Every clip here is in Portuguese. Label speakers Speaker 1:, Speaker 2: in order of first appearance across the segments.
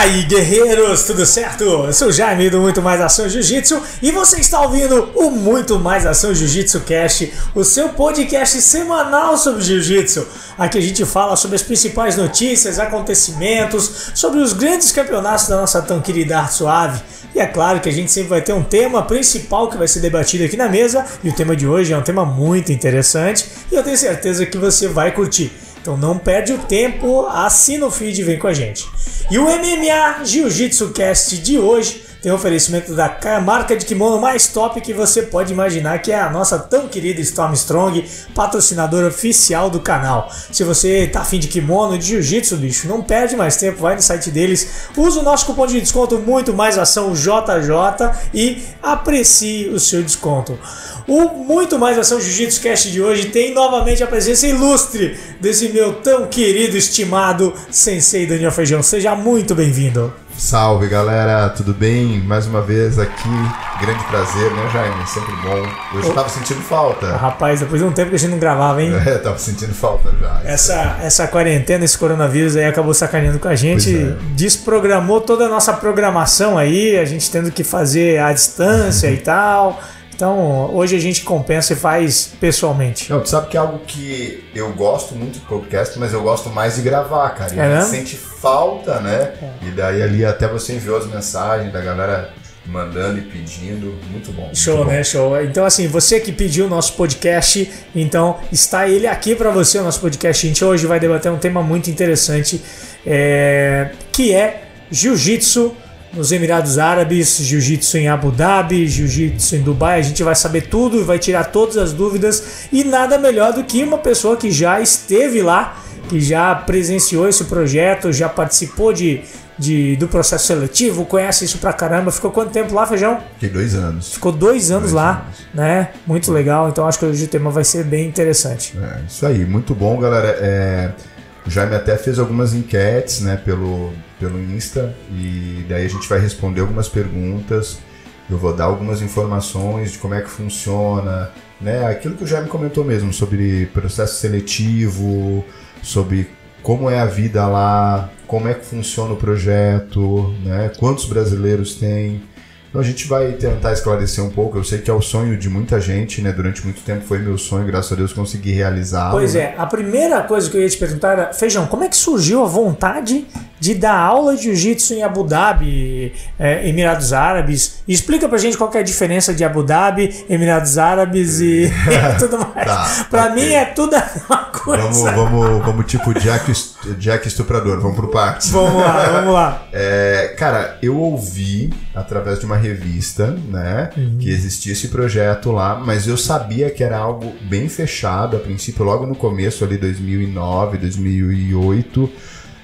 Speaker 1: Aí, guerreiros, tudo certo? Eu sou o Jaime do Muito Mais Ação Jiu-Jitsu e você está ouvindo o Muito Mais Ação Jiu-Jitsu Cast, o seu podcast semanal sobre Jiu-Jitsu. Aqui a gente fala sobre as principais notícias, acontecimentos, sobre os grandes campeonatos da nossa tão querida arte suave. E é claro que a gente sempre vai ter um tema principal que vai ser debatido aqui na mesa, e o tema de hoje é um tema muito interessante e eu tenho certeza que você vai curtir. Então não perde o tempo, assina o feed e vem com a gente. E o MMA Jiu-Jitsu Cast de hoje tem oferecimento da marca de kimono mais top que você pode imaginar, que é a nossa tão querida Storm Strong, patrocinadora oficial do canal. Se você tá afim de kimono, de jiu-jitsu, bicho, não perde mais tempo, vai no site deles, usa o nosso cupom de desconto muito mais ação JJ e aprecie o seu desconto. O Muito Mais Ação Jiu-Jitsu Cast de hoje tem novamente a presença ilustre desse meu tão querido, estimado Sensei Daniel Feijão. Seja muito bem-vindo.
Speaker 2: Salve galera, tudo bem? Mais uma vez aqui, grande prazer, né, Jaime? Sempre bom. Hoje eu tava sentindo falta.
Speaker 1: Rapaz, depois de um tempo que a gente não gravava, hein?
Speaker 2: É, tava sentindo falta já.
Speaker 1: Essa, essa quarentena, esse coronavírus aí acabou sacaneando com a gente, é. desprogramou toda a nossa programação aí, a gente tendo que fazer à distância e tal. Então, hoje a gente compensa e faz pessoalmente.
Speaker 2: Não, tu sabe que é algo que eu gosto muito de podcast, mas eu gosto mais de gravar, cara. E é a gente sente falta, né? É. E daí ali até você enviou as mensagens da galera mandando e pedindo. Muito bom.
Speaker 1: Show,
Speaker 2: muito
Speaker 1: né? Bom. Show. Então, assim, você que pediu o nosso podcast, então está ele aqui para você, o nosso podcast. A gente hoje vai debater um tema muito interessante, é... que é jiu-jitsu nos Emirados Árabes, jiu-jitsu em Abu Dhabi, jiu-jitsu em Dubai. A gente vai saber tudo, vai tirar todas as dúvidas e nada melhor do que uma pessoa que já esteve lá, que já presenciou esse projeto, já participou de, de, do processo seletivo, conhece isso pra caramba. Ficou quanto tempo lá, Feijão?
Speaker 2: Fiquei dois anos.
Speaker 1: Ficou dois anos dois lá, anos. né? Muito legal. Então acho que hoje o tema vai ser bem interessante.
Speaker 2: É, isso aí, muito bom, galera. É, o Jaime até fez algumas enquetes, né, pelo pelo Insta e daí a gente vai responder algumas perguntas. Eu vou dar algumas informações de como é que funciona, né? Aquilo que o Jaime comentou mesmo sobre processo seletivo, sobre como é a vida lá, como é que funciona o projeto, né? Quantos brasileiros tem. Então a gente vai tentar esclarecer um pouco. Eu sei que é o sonho de muita gente, né? Durante muito tempo foi meu sonho, graças a Deus consegui realizar.
Speaker 1: Pois é, a primeira coisa que eu ia te perguntar era, Feijão, como é que surgiu a vontade de dar aula de jiu-jitsu em Abu Dhabi, é, Emirados Árabes? Explica pra gente qual é a diferença de Abu Dhabi, Emirados Árabes e, e tudo mais. tá, pra mim é tudo a mesma coisa.
Speaker 2: Vamos, vamos, vamos tipo Jack, Jack Estuprador, vamos pro parque.
Speaker 1: Vamos lá, vamos lá.
Speaker 2: É, cara, eu ouvi através de uma revista, né, uhum. que existia esse projeto lá, mas eu sabia que era algo bem fechado a princípio, logo no começo ali 2009, 2008,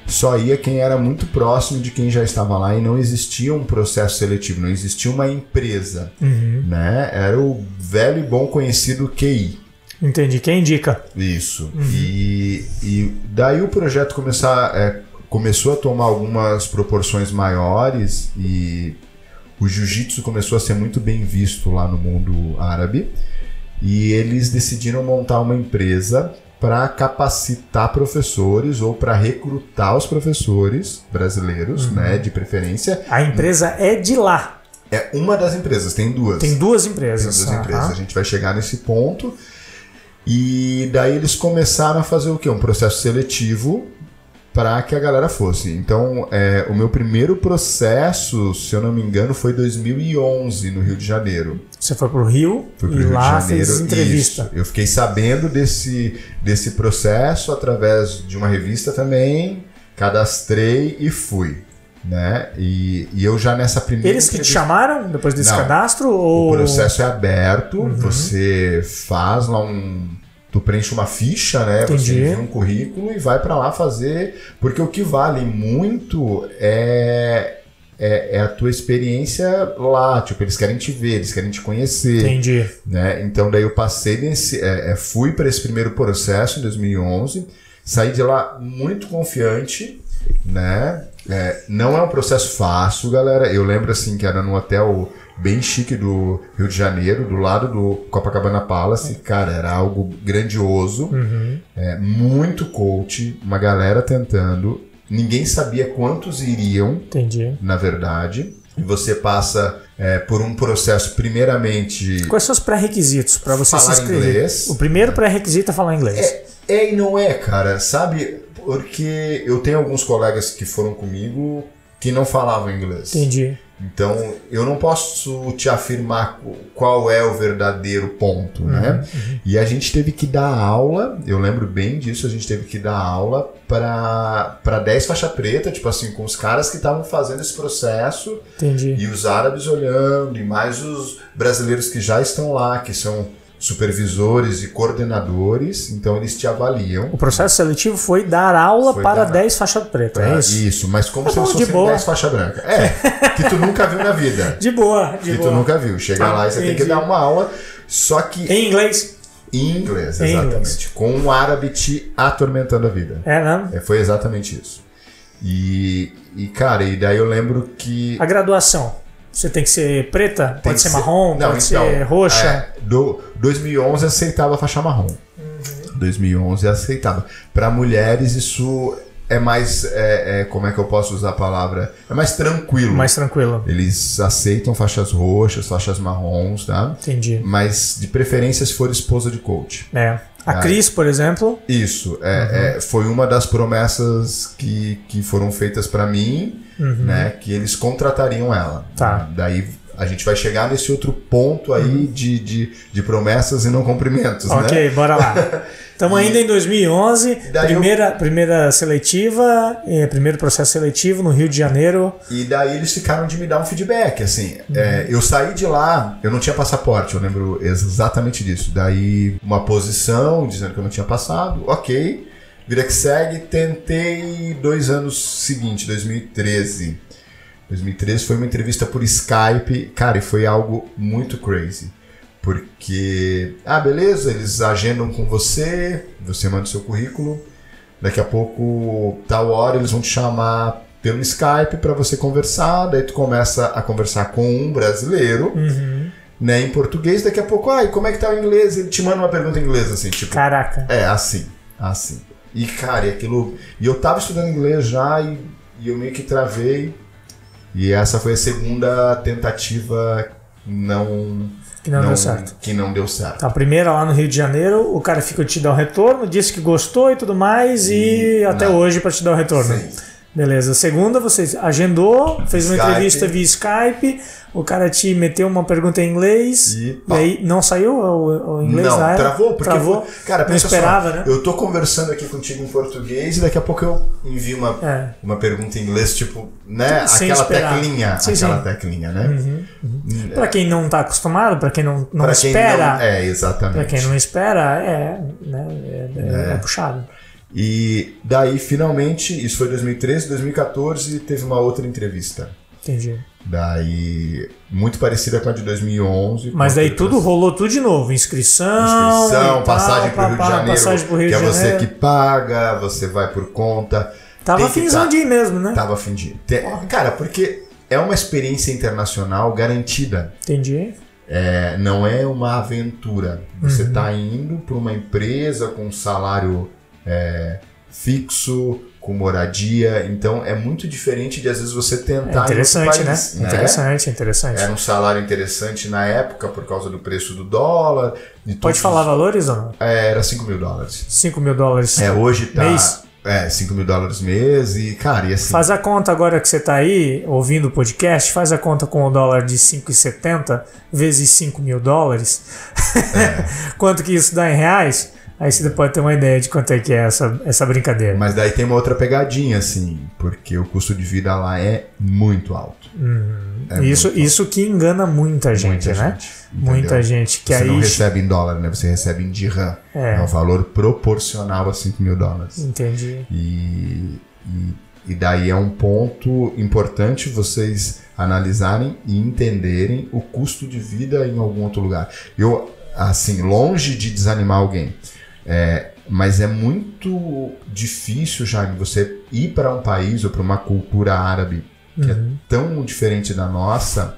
Speaker 2: só ia quem era muito próximo de quem já estava lá e não existia um processo seletivo, não existia uma empresa, uhum. né? Era o velho e bom conhecido QI.
Speaker 1: Entendi. Quem indica?
Speaker 2: Isso. Uhum. E, e daí o projeto começar, é, começou a tomar algumas proporções maiores e o jiu-jitsu começou a ser muito bem visto lá no mundo árabe e eles decidiram montar uma empresa para capacitar professores ou para recrutar os professores brasileiros, uhum. né, de preferência.
Speaker 1: A empresa é de lá.
Speaker 2: É uma das empresas, tem duas.
Speaker 1: Tem duas empresas.
Speaker 2: Tem duas uhum. empresas. A gente vai chegar nesse ponto. E daí eles começaram a fazer o quê? Um processo seletivo para que a galera fosse. Então, é, o meu primeiro processo, se eu não me engano, foi 2011 no Rio de Janeiro.
Speaker 1: Você foi pro Rio
Speaker 2: Fui pro e Rio lá de Janeiro, fez entrevista. Isso. Eu fiquei sabendo desse, desse processo através de uma revista também, cadastrei e fui. Né? E, e eu já nessa primeira.
Speaker 1: Eles que te chamaram depois desse não, cadastro? Ou...
Speaker 2: O processo é aberto, uhum. você faz lá um tu preenche uma ficha, né? Entendi. Você envia um currículo e vai para lá fazer, porque o que vale muito é, é, é, a tua experiência lá, tipo, eles querem te ver, eles querem te conhecer.
Speaker 1: Entendi.
Speaker 2: Né? Então daí eu passei nesse, é, é fui para esse primeiro processo em 2011, saí de lá muito confiante, né? É, não é um processo fácil, galera. Eu lembro assim que era no hotel bem chique do Rio de Janeiro, do lado do Copacabana Palace. Cara, era algo grandioso, uhum. é, muito coach, uma galera tentando. ninguém sabia quantos iriam,
Speaker 1: Entendi.
Speaker 2: na verdade. E você passa é, por um processo, primeiramente.
Speaker 1: Quais são os pré-requisitos para você
Speaker 2: Falar
Speaker 1: se inscrever?
Speaker 2: inglês.
Speaker 1: O primeiro pré-requisito é falar inglês.
Speaker 2: É, é e não é, cara, sabe? Porque eu tenho alguns colegas que foram comigo que não falavam inglês.
Speaker 1: Entendi.
Speaker 2: Então, eu não posso te afirmar qual é o verdadeiro ponto, né? E a gente teve que dar aula, eu lembro bem disso, a gente teve que dar aula para 10 faixa preta, tipo assim, com os caras que estavam fazendo esse processo
Speaker 1: Entendi.
Speaker 2: e os árabes olhando, e mais os brasileiros que já estão lá, que são supervisores e coordenadores, então eles te avaliam.
Speaker 1: O processo seletivo foi dar aula
Speaker 2: Foi
Speaker 1: para
Speaker 2: dar-
Speaker 1: 10 faixa preta, é
Speaker 2: Ah,
Speaker 1: isso?
Speaker 2: mas como
Speaker 1: É
Speaker 2: se
Speaker 1: bom, boa.
Speaker 2: 10 faixa branca. É, que tu nunca viu na vida.
Speaker 1: De boa, de
Speaker 2: que
Speaker 1: boa.
Speaker 2: tu nunca viu. Chega lá e você tem que
Speaker 1: Entendi.
Speaker 2: dar uma aula, só que
Speaker 1: Em inglês.
Speaker 2: em inglês,
Speaker 1: Em
Speaker 2: exatamente.
Speaker 1: inglês.
Speaker 2: Com um árabe te atormentando a vida.
Speaker 1: É, né?
Speaker 2: É, foi exatamente isso. E, e, cara, e daí eu lembro que.
Speaker 1: A graduação. Você tem que ser preta?
Speaker 2: tem
Speaker 1: pode
Speaker 2: que
Speaker 1: ser marrom?
Speaker 2: Não,
Speaker 1: pode
Speaker 2: então,
Speaker 1: ser roxa?
Speaker 2: é, do 2011 aceitava a faixa marrom.
Speaker 1: Uhum.
Speaker 2: 2011 aceitava. Para mulheres isso é mais, é, é, como é que eu posso usar a palavra? É mais tranquilo.
Speaker 1: Mais tranquilo.
Speaker 2: Eles aceitam faixas roxas, faixas marrons, tá?
Speaker 1: Entendi.
Speaker 2: Mas de preferência se for esposa de coach.
Speaker 1: É. A. Cris, por exemplo,
Speaker 2: Isso, é, é, foi uma das promessas que, que foram feitas para mim, né? Que eles contratariam ela.
Speaker 1: Uhum. Tá.
Speaker 2: Daí a gente vai chegar nesse outro ponto aí de, de, de promessas e não cumprimentos, né?
Speaker 1: ok, bora lá. Estamos ainda em 2011,
Speaker 2: daí
Speaker 1: primeira, primeira seletiva, eh, primeiro processo seletivo no Rio de Janeiro.
Speaker 2: E daí eles ficaram de me dar um feedback, assim. é, eu saí de lá, eu não tinha passaporte, eu lembro exatamente disso. Daí uma posição dizendo que eu não tinha passado, ok. Vida que segue, tentei dois anos seguinte, 2013. 2013 foi uma entrevista por Skype, cara, e foi algo muito crazy. Porque, ah, beleza, eles agendam com você, você manda o seu currículo, daqui a pouco, tal hora, eles vão te chamar pelo Skype para você conversar, daí tu começa a conversar com um brasileiro,
Speaker 1: Uhum.
Speaker 2: né, em português, daqui a pouco, ai, como é que tá o inglês? Ele te manda uma pergunta em inglês, assim, tipo,
Speaker 1: Caraca.
Speaker 2: é, assim, assim. E, cara, e aquilo. E eu tava estudando inglês já e, e eu meio que travei. E essa foi a segunda tentativa não.
Speaker 1: Que não, deu certo.
Speaker 2: Que não deu certo.
Speaker 1: A primeira lá no Rio de Janeiro, o cara ficou te dar o retorno, disse que gostou e tudo mais, e até
Speaker 2: não.
Speaker 1: hoje para te dar o retorno.
Speaker 2: Sim.
Speaker 1: Beleza. Segunda, você agendou, fez uma
Speaker 2: Skype.
Speaker 1: entrevista via Skype, o cara te meteu uma pergunta em inglês,
Speaker 2: E,
Speaker 1: e, aí não saiu o, o inglês
Speaker 2: não,
Speaker 1: na era?
Speaker 2: travou, porque.
Speaker 1: Travou?
Speaker 2: foi- cara,
Speaker 1: Não
Speaker 2: pensa
Speaker 1: esperava,
Speaker 2: só,
Speaker 1: né?
Speaker 2: Eu tô conversando aqui contigo em português e daqui a pouco eu envio uma,
Speaker 1: É.
Speaker 2: uma pergunta em inglês, tipo, né?
Speaker 1: Sem
Speaker 2: aquela
Speaker 1: esperar.
Speaker 2: teclinha.
Speaker 1: Sim,
Speaker 2: aquela
Speaker 1: sim.
Speaker 2: teclinha, né?
Speaker 1: Pra quem não tá acostumado, pra quem não, não
Speaker 2: Pra quem
Speaker 1: espera,
Speaker 2: não- é, exatamente.
Speaker 1: pra quem não espera, é, né, é, é- é puxado.
Speaker 2: E daí, finalmente, isso foi 2013, 2014, teve uma outra entrevista.
Speaker 1: Entendi.
Speaker 2: Daí, muito parecida com a de 2011.
Speaker 1: Mas daí tudo rolou tudo de novo. Inscrição,
Speaker 2: Inscrição, passagem
Speaker 1: tal,
Speaker 2: pro Rio de Janeiro,
Speaker 1: Passagem pro Rio
Speaker 2: que é
Speaker 1: de
Speaker 2: você
Speaker 1: Janeiro.
Speaker 2: que paga, você vai por conta.
Speaker 1: Tava
Speaker 2: tem
Speaker 1: finzão
Speaker 2: tá-
Speaker 1: de ir mesmo, né?
Speaker 2: Tava fim de ir. Te- Cara, porque é uma experiência internacional garantida.
Speaker 1: Entendi.
Speaker 2: É, não é uma aventura. Você
Speaker 1: Uhum.
Speaker 2: está indo para uma empresa com um salário é, fixo, com moradia. Então é muito diferente de às vezes você
Speaker 1: É
Speaker 2: tentar
Speaker 1: interessante,
Speaker 2: em outro
Speaker 1: né?
Speaker 2: país, né?
Speaker 1: Interessante, interessante.
Speaker 2: Era um salário interessante na época por causa do preço do dólar. de
Speaker 1: Pode falar
Speaker 2: os-
Speaker 1: valores ou não?
Speaker 2: É, era 5 mil dólares.
Speaker 1: 5 mil dólares.
Speaker 2: É, hoje tá.
Speaker 1: Mês?
Speaker 2: É, 5 mil dólares mês e, cara, e assim.
Speaker 1: Faz a conta agora que você tá aí, ouvindo o podcast, faz a conta com o dólar de 5,70 vezes 5 mil dólares.
Speaker 2: É.
Speaker 1: Quanto que isso dá em reais? Aí você pode ter uma ideia de quanto é que é essa, essa brincadeira.
Speaker 2: Mas daí tem uma outra pegadinha, assim, porque o custo de vida lá é muito alto. É
Speaker 1: isso,
Speaker 2: muito
Speaker 1: isso que engana muita gente,
Speaker 2: Muita
Speaker 1: né?
Speaker 2: gente,
Speaker 1: muita gente que
Speaker 2: Você
Speaker 1: aí.
Speaker 2: não recebe em dólar, né? Você recebe em dirham.
Speaker 1: É.
Speaker 2: É, um valor proporcional a 5 mil dólares.
Speaker 1: Entendi.
Speaker 2: E, e, e daí é um ponto importante vocês analisarem e entenderem o custo de vida em algum outro lugar. Eu, assim, longe de desanimar alguém, é, mas é muito difícil, Jaime, você ir para um país ou para uma cultura árabe que é tão diferente da nossa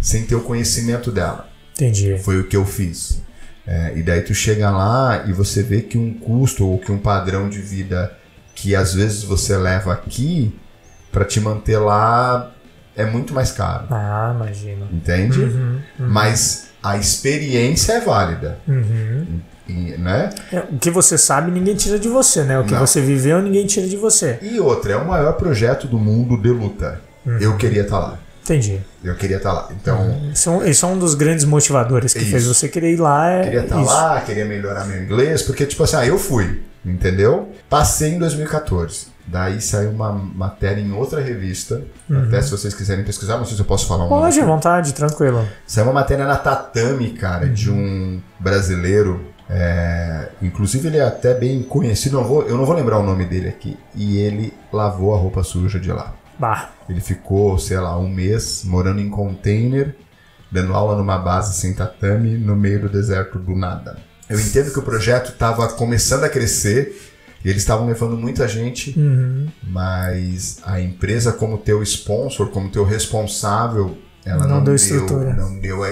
Speaker 2: sem ter o conhecimento dela.
Speaker 1: Entendi.
Speaker 2: Foi o que eu fiz. É, e daí tu chega lá e você vê que um custo ou que um padrão de vida que às vezes você leva aqui para te manter lá é muito mais caro.
Speaker 1: Ah, imagino.
Speaker 2: Entende?
Speaker 1: Uhum, uhum.
Speaker 2: Mas a experiência é válida.
Speaker 1: Uhum.
Speaker 2: Né?
Speaker 1: É, o que você sabe, ninguém tira de você, né? O que
Speaker 2: Não.
Speaker 1: você viveu, ninguém tira de você.
Speaker 2: E outra, é o maior projeto do mundo de luta.
Speaker 1: Uhum.
Speaker 2: Eu queria estar lá.
Speaker 1: Entendi.
Speaker 2: Eu queria estar lá. Então,
Speaker 1: Isso é um, isso é um dos grandes motivadores que
Speaker 2: Isso.
Speaker 1: fez você querer ir lá. É
Speaker 2: queria estar
Speaker 1: isso.
Speaker 2: lá, queria melhorar meu inglês, porque, tipo assim, ah, eu fui, entendeu? Passei em 2014. Daí saiu uma matéria em outra revista. Até se vocês quiserem pesquisar, não sei se eu posso falar um
Speaker 1: Pode, à vontade, tranquilo.
Speaker 2: Saiu uma matéria na Tatame, cara, de um brasileiro. É, inclusive ele é até bem conhecido, não vou- eu não vou lembrar o nome dele aqui. E ele lavou a roupa suja de lá.
Speaker 1: Bah,
Speaker 2: Ele ficou, sei lá, um mês morando em container, dando aula numa base sem tatame, no meio do deserto do nada. Eu entendo que o projeto estava começando a crescer e eles estavam levando muita gente,
Speaker 1: uhum.
Speaker 2: mas a empresa como teu sponsor, como teu responsável, ela
Speaker 1: Não
Speaker 2: não,
Speaker 1: deu
Speaker 2: deu, não deu a,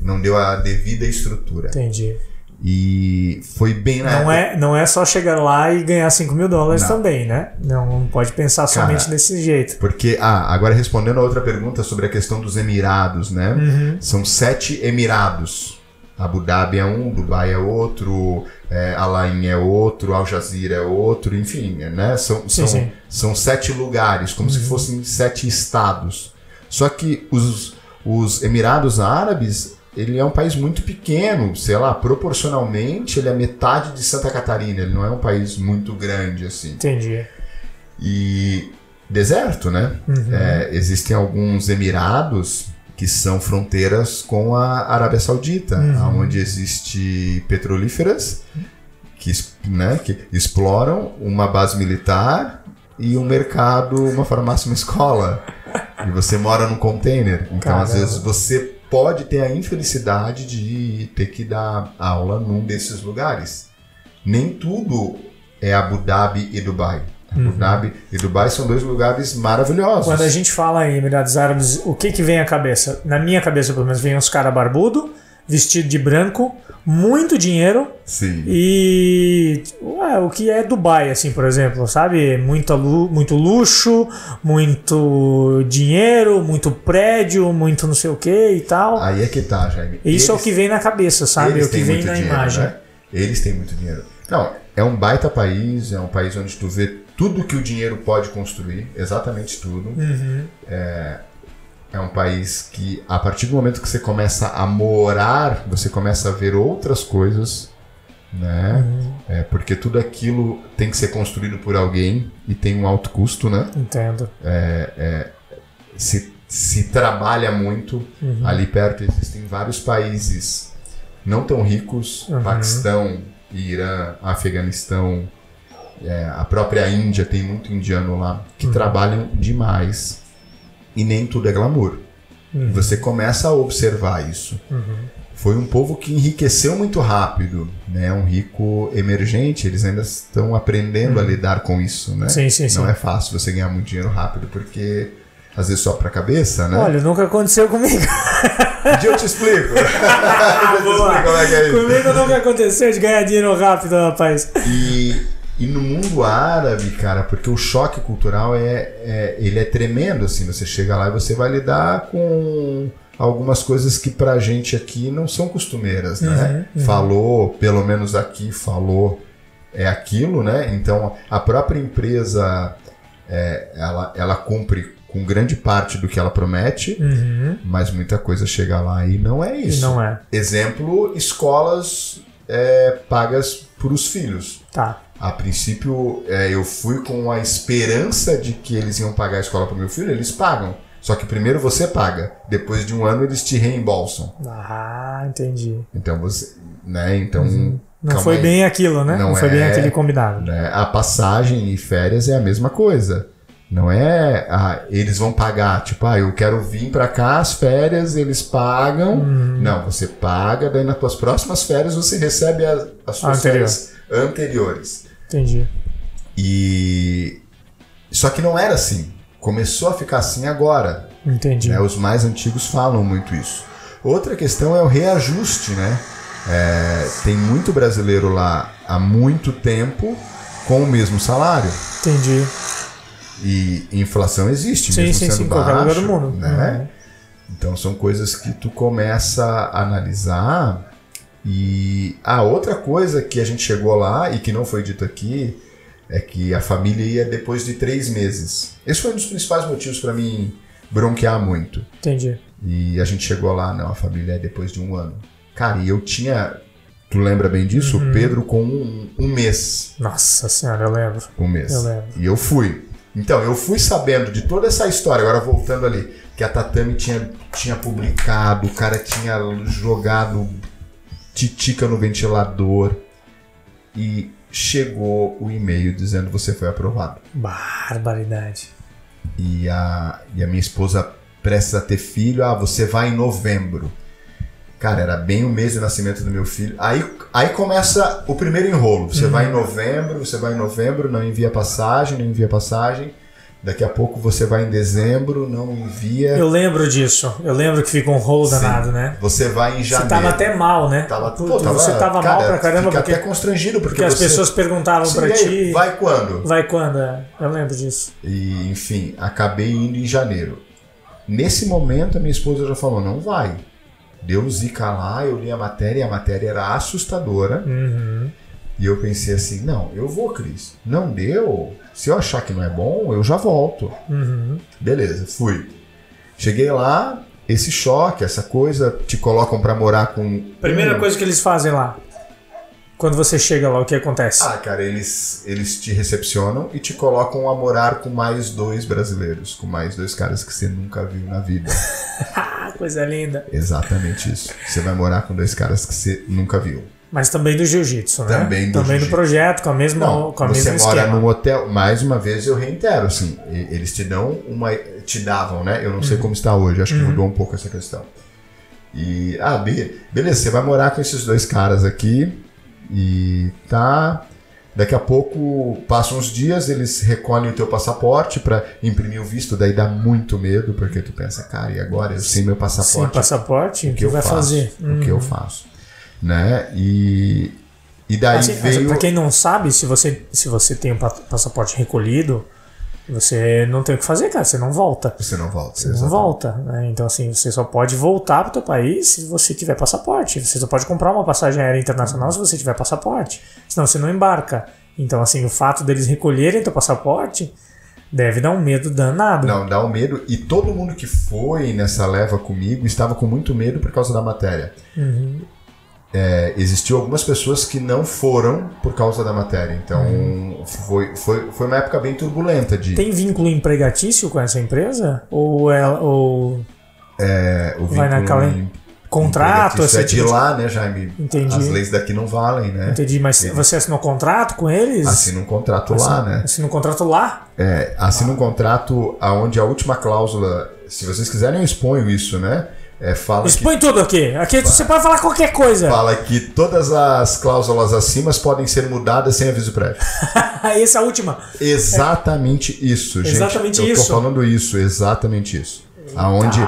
Speaker 2: não deu a devida estrutura.
Speaker 1: entendi.
Speaker 2: E foi bem na
Speaker 1: Não
Speaker 2: época-
Speaker 1: é, não é só chegar lá e ganhar 5 mil dólares também, né? Não, não pode pensar somente desse jeito.
Speaker 2: Porque, ah, agora respondendo a outra pergunta sobre a questão dos Emirados, né?
Speaker 1: Uhum.
Speaker 2: São sete Emirados. Abu Dhabi é um, Dubai é outro, é, Alain é outro, Al Jazeera é outro, enfim, né? São,
Speaker 1: Sim,
Speaker 2: são,
Speaker 1: sim. Uhum.
Speaker 2: são sete lugares, como se fossem sete estados. Só que os, os Emirados Árabes, ele é um país muito pequeno, sei lá, proporcionalmente ele é metade de Santa Catarina, ele não é um país muito grande assim.
Speaker 1: Entendi.
Speaker 2: E deserto, né?
Speaker 1: Uhum.
Speaker 2: É, existem alguns emirados que são fronteiras com a Arábia Saudita,
Speaker 1: Uhum.
Speaker 2: onde existe petrolíferas que, né, que exploram uma base militar e um mercado, uma farmácia, uma escola. E você mora num container. Então, às
Speaker 1: Caramba.
Speaker 2: vezes, você pode ter a infelicidade de ter que dar aula num desses lugares. Nem tudo é Abu Dhabi e Dubai. Abu Dhabi e Dubai são dois lugares maravilhosos.
Speaker 1: Quando a gente fala em Emirados Árabes, o que que vem à cabeça? Na minha cabeça, pelo menos, vem uns caras barbudo, vestido de branco, muito dinheiro
Speaker 2: Sim.
Speaker 1: e ué, o que é Dubai, assim, por exemplo, sabe? Muita muito luxo, muito dinheiro, muito prédio, muito não sei o que e tal.
Speaker 2: Aí é que tá, Jaime.
Speaker 1: Isso é o que vem na cabeça, sabe? É o que vem na
Speaker 2: dinheiro,
Speaker 1: imagem.
Speaker 2: né? Eles têm muito dinheiro. Não, é um baita país, é um país onde tu vê tudo que o dinheiro pode construir, exatamente tudo.
Speaker 1: Uhum.
Speaker 2: É um país que, a partir do momento que você começa a morar, você começa a ver outras coisas, né?
Speaker 1: Uhum.
Speaker 2: É, porque tudo aquilo tem que ser construído por alguém e tem um alto custo, né?
Speaker 1: Entendo.
Speaker 2: se, se trabalha muito.
Speaker 1: Uhum.
Speaker 2: Ali perto existem vários países não tão ricos,
Speaker 1: Uhum.
Speaker 2: Paquistão, Irã, Afeganistão, é, a própria Índia tem muito indiano lá que
Speaker 1: Uhum.
Speaker 2: trabalham demais e nem tudo é glamour.
Speaker 1: Uhum.
Speaker 2: Você começa a observar isso. Foi um povo que enriqueceu muito rápido, né? Um rico emergente. Eles ainda estão aprendendo a lidar com isso, né?
Speaker 1: Uhum. Sim, sim, sim.
Speaker 2: Não é fácil você ganhar muito dinheiro rápido, porque às vezes só pra cabeça, né?
Speaker 1: Olha, nunca aconteceu comigo.
Speaker 2: Um dia eu te explico. eu te explico como é que é isso.
Speaker 1: comigo nunca aconteceu de ganhar dinheiro rápido, rapaz.
Speaker 2: E, e no mundo árabe, cara, porque o choque cultural é, é- ele é tremendo, assim. Você chega lá e você vai lidar com algumas coisas que pra gente aqui não são costumeiras, né? Falou, pelo menos aqui falou, é aquilo, né? Então a própria empresa é, ela, ela cumpre com grande parte do que ela promete,
Speaker 1: Uhum.
Speaker 2: mas muita coisa chega lá e não é
Speaker 1: E
Speaker 2: isso.
Speaker 1: não é.
Speaker 2: Exemplo, escolas é, pagas para os filhos.
Speaker 1: Tá.
Speaker 2: A princípio, é, eu fui com a esperança de que eles iam pagar a escola para meu filho, eles pagam. Só que primeiro você paga, depois de um ano eles te reembolsam.
Speaker 1: Ah, entendi.
Speaker 2: Então você, né? Então
Speaker 1: Não
Speaker 2: calma
Speaker 1: foi
Speaker 2: aí.
Speaker 1: bem aquilo, né? Não,
Speaker 2: Não
Speaker 1: foi bem
Speaker 2: é-
Speaker 1: aquele combinado.
Speaker 2: né? A passagem e férias é a mesma coisa. Não é, ah, eles vão pagar, tipo, ah, eu quero vir pra cá, as férias, eles pagam.
Speaker 1: Uhum.
Speaker 2: Não, você paga, daí nas tuas próximas férias você recebe as, as suas
Speaker 1: Anterior.
Speaker 2: férias anteriores.
Speaker 1: Entendi.
Speaker 2: E só que não era assim. Começou a ficar assim agora.
Speaker 1: Entendi.
Speaker 2: né? Os mais antigos falam muito isso. Outra questão é o reajuste, né? É, tem muito brasileiro lá há muito tempo com o mesmo salário.
Speaker 1: Entendi.
Speaker 2: E inflação existe,
Speaker 1: Sim,
Speaker 2: mesmo
Speaker 1: sim,
Speaker 2: sendo
Speaker 1: sim,
Speaker 2: baixo,
Speaker 1: qualquer lugar do mundo.
Speaker 2: Né?
Speaker 1: Uhum.
Speaker 2: Então são coisas que tu começa a analisar. E a outra coisa que a gente chegou lá e que não foi dito aqui é que a família ia depois de três meses. Esse foi um dos principais motivos para mim bronquear muito.
Speaker 1: Entendi.
Speaker 2: E a gente chegou lá, não, a família é depois de um ano. Cara, e eu tinha. Tu lembra bem disso?
Speaker 1: Uhum.
Speaker 2: O Pedro com um, um mês.
Speaker 1: Nossa senhora, eu lembro.
Speaker 2: Um mês.
Speaker 1: Eu lembro.
Speaker 2: E eu fui. Então, eu fui sabendo de toda essa história, agora voltando ali, que a Tatame tinha, tinha publicado, o cara tinha jogado titica no ventilador e chegou o e-mail dizendo você foi aprovado.
Speaker 1: Barbaridade.
Speaker 2: E a, e a minha esposa prestes a ter filho, ah, você vai em novembro. Cara, era bem o mês do nascimento do meu filho. Aí, aí começa o primeiro enrolo. Você vai em novembro, você vai em novembro, não envia passagem, não envia passagem. Daqui a pouco você vai em dezembro, não envia.
Speaker 1: Eu lembro disso. Eu lembro que ficou um rolo
Speaker 2: Sim.
Speaker 1: danado, né?
Speaker 2: Você vai em
Speaker 1: Você
Speaker 2: janeiro.
Speaker 1: tava até mal, né?
Speaker 2: Tava, pô, tava-
Speaker 1: você tava
Speaker 2: cara,
Speaker 1: mal pra caramba
Speaker 2: fica
Speaker 1: porque,
Speaker 2: até constrangido porque,
Speaker 1: porque as
Speaker 2: você...
Speaker 1: pessoas perguntavam
Speaker 2: aí,
Speaker 1: ti.
Speaker 2: Vai quando?
Speaker 1: Vai quando? é? Eu lembro disso.
Speaker 2: E, enfim, acabei indo em janeiro. Nesse momento, a minha esposa já falou: não vai. Deu zica lá, eu li a matéria e a matéria era assustadora.
Speaker 1: Uhum.
Speaker 2: E eu pensei assim: não, eu vou, Cris. Não deu. Se eu achar que não é bom, eu já volto.
Speaker 1: Uhum.
Speaker 2: Beleza, fui. Cheguei lá, esse choque, essa coisa, te colocam pra morar com.
Speaker 1: Primeira
Speaker 2: um-
Speaker 1: coisa que eles fazem lá. Quando você chega lá, o que acontece?
Speaker 2: Ah, cara, eles, eles te recepcionam e te colocam a morar com mais dois brasileiros, com mais dois caras que você nunca viu na vida.
Speaker 1: Ah, coisa linda.
Speaker 2: Exatamente isso. Você vai morar com dois caras que você nunca viu.
Speaker 1: Mas também do jiu-jitsu, né?
Speaker 2: Também do
Speaker 1: Também do projeto, com a mesma,
Speaker 2: Não,
Speaker 1: com a
Speaker 2: você
Speaker 1: mesma
Speaker 2: mora
Speaker 1: esquema.
Speaker 2: num hotel. Mais uma vez eu reitero, assim, eles te dão uma. Te davam, né? Eu não sei como está hoje, acho que mudou um pouco essa questão. E. Ah, be- beleza, você vai morar com esses dois caras aqui e tá. Daqui a pouco, passam uns dias, eles recolhem o teu passaporte para imprimir o visto, daí dá muito medo, porque tu pensa, cara, e agora? Eu sei meu
Speaker 1: Sem
Speaker 2: passaporte,
Speaker 1: passaporte, o que,
Speaker 2: que eu
Speaker 1: vai
Speaker 2: faço?
Speaker 1: fazer?
Speaker 2: O que eu
Speaker 1: Uhum.
Speaker 2: faço? Né? E. E daí
Speaker 1: Assim,
Speaker 2: veio.
Speaker 1: Pra quem não sabe, se você, se você tem o pa- passaporte recolhido, você não tem o que fazer, cara. Você não volta.
Speaker 2: Você não volta.
Speaker 1: Você não
Speaker 2: exatamente.
Speaker 1: volta, né? Então, assim, você só pode voltar pro teu país se você tiver passaporte. Você só pode comprar uma passagem aérea internacional se você tiver passaporte. Senão você não embarca. Então, assim, o fato deles recolherem teu passaporte deve dar um medo danado.
Speaker 2: Não, dá um medo. E todo mundo que foi nessa leva comigo estava com muito medo por causa da matéria.
Speaker 1: Uhum.
Speaker 2: É, existiu algumas pessoas que não foram por causa da matéria. Então foi, foi, foi uma época bem turbulenta de
Speaker 1: Uhum. Tem vínculo empregatício com essa empresa? Ou, é, ou
Speaker 2: é, o
Speaker 1: vai na
Speaker 2: vínculo
Speaker 1: calen-
Speaker 2: em-
Speaker 1: contrato?
Speaker 2: Isso é de
Speaker 1: tipo de-
Speaker 2: lá, né, Jaime?
Speaker 1: Entendi.
Speaker 2: As leis daqui não valem, né?
Speaker 1: Entendi, mas
Speaker 2: Eles-
Speaker 1: você assinou contrato com eles?
Speaker 2: Assina um contrato lá, né?
Speaker 1: Assina um contrato lá?
Speaker 2: É, assina um contrato aonde a última cláusula, se vocês quiserem eu exponho isso, né? É, fala que
Speaker 1: Expõe tudo aqui. Aqui você pode falar qualquer coisa.
Speaker 2: fala que todas as cláusulas acima podem ser mudadas sem aviso prévio.
Speaker 1: Essa é a última.
Speaker 2: Exatamente isso, gente.
Speaker 1: Exatamente
Speaker 2: eu
Speaker 1: isso.
Speaker 2: tô falando isso, exatamente isso. Aonde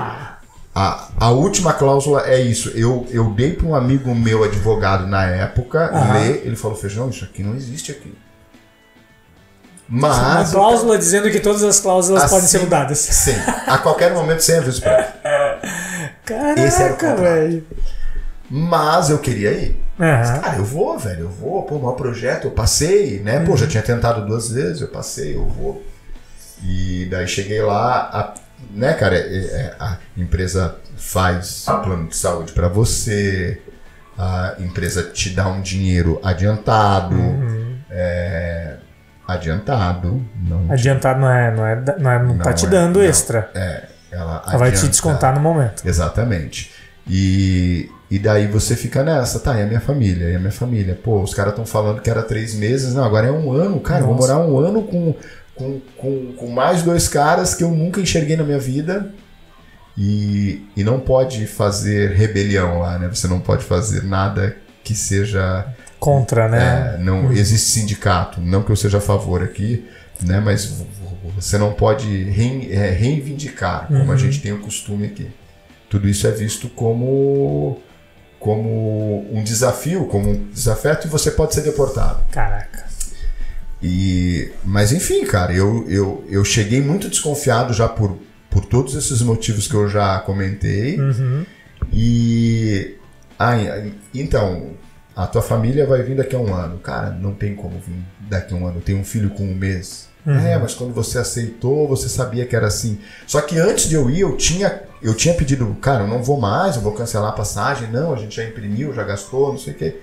Speaker 2: a, a última cláusula é isso. Eu, eu dei para um amigo meu advogado na época
Speaker 1: Aham.
Speaker 2: ler, ele falou: "Feijão, isso aqui não existe aqui".
Speaker 1: Uma
Speaker 2: Mas
Speaker 1: cláusula dizendo que todas as cláusulas podem ser
Speaker 2: assim-
Speaker 1: mudadas.
Speaker 2: Sim, a qualquer momento sem aviso prévio. Esse era o
Speaker 1: Caraca,
Speaker 2: contrato.
Speaker 1: velho.
Speaker 2: Mas eu queria ir.
Speaker 1: Aham.
Speaker 2: Cara, eu vou, velho, eu vou. Pô, maior projeto, eu passei, né? Pô,
Speaker 1: Uhum.
Speaker 2: já tinha tentado duas vezes, eu passei, eu vou. E daí cheguei lá, a- né, cara, é- é- a empresa faz plano de saúde pra você, a empresa te dá um dinheiro adiantado,
Speaker 1: Uhum.
Speaker 2: é, adiantado, não,
Speaker 1: Adiantado não é, não é, não, é, não, tá
Speaker 2: Não
Speaker 1: te
Speaker 2: é,
Speaker 1: dando extra.
Speaker 2: Ela,
Speaker 1: Ela vai te descontar no momento.
Speaker 2: Exatamente. E, e daí você fica nessa, tá? E a minha família? E a minha família? Pô, os caras estão falando que era três meses, não, agora é um ano, cara. Eu vou
Speaker 1: Nossa.
Speaker 2: morar um ano com, com, com, com mais dois caras que eu nunca enxerguei na minha vida. E, e não pode fazer rebelião lá, né? Você não pode fazer nada que seja.
Speaker 1: Contra, né?
Speaker 2: é, não existe sindicato, não que eu seja a favor aqui, né? Mas você não pode é, reivindicar, como
Speaker 1: Uhum.
Speaker 2: a gente tem o costume aqui. Tudo isso é visto como como um desafio, como um desafeto e você pode ser deportado.
Speaker 1: Caraca.
Speaker 2: E, mas enfim, cara, eu, eu, eu cheguei muito desconfiado já por, por todos esses motivos que eu já comentei.
Speaker 1: Uhum.
Speaker 2: E. Ah, então, a tua família vai vir daqui a um ano. Cara, não tem como vir daqui a um ano. Eu tenho um filho com um mês.
Speaker 1: Uhum.
Speaker 2: É, mas quando você aceitou, você sabia que era assim. Só que antes de eu ir, eu tinha, eu tinha pedido, cara, eu não vou mais, eu vou cancelar a passagem. Não, a gente já imprimiu, já gastou, não sei o quê.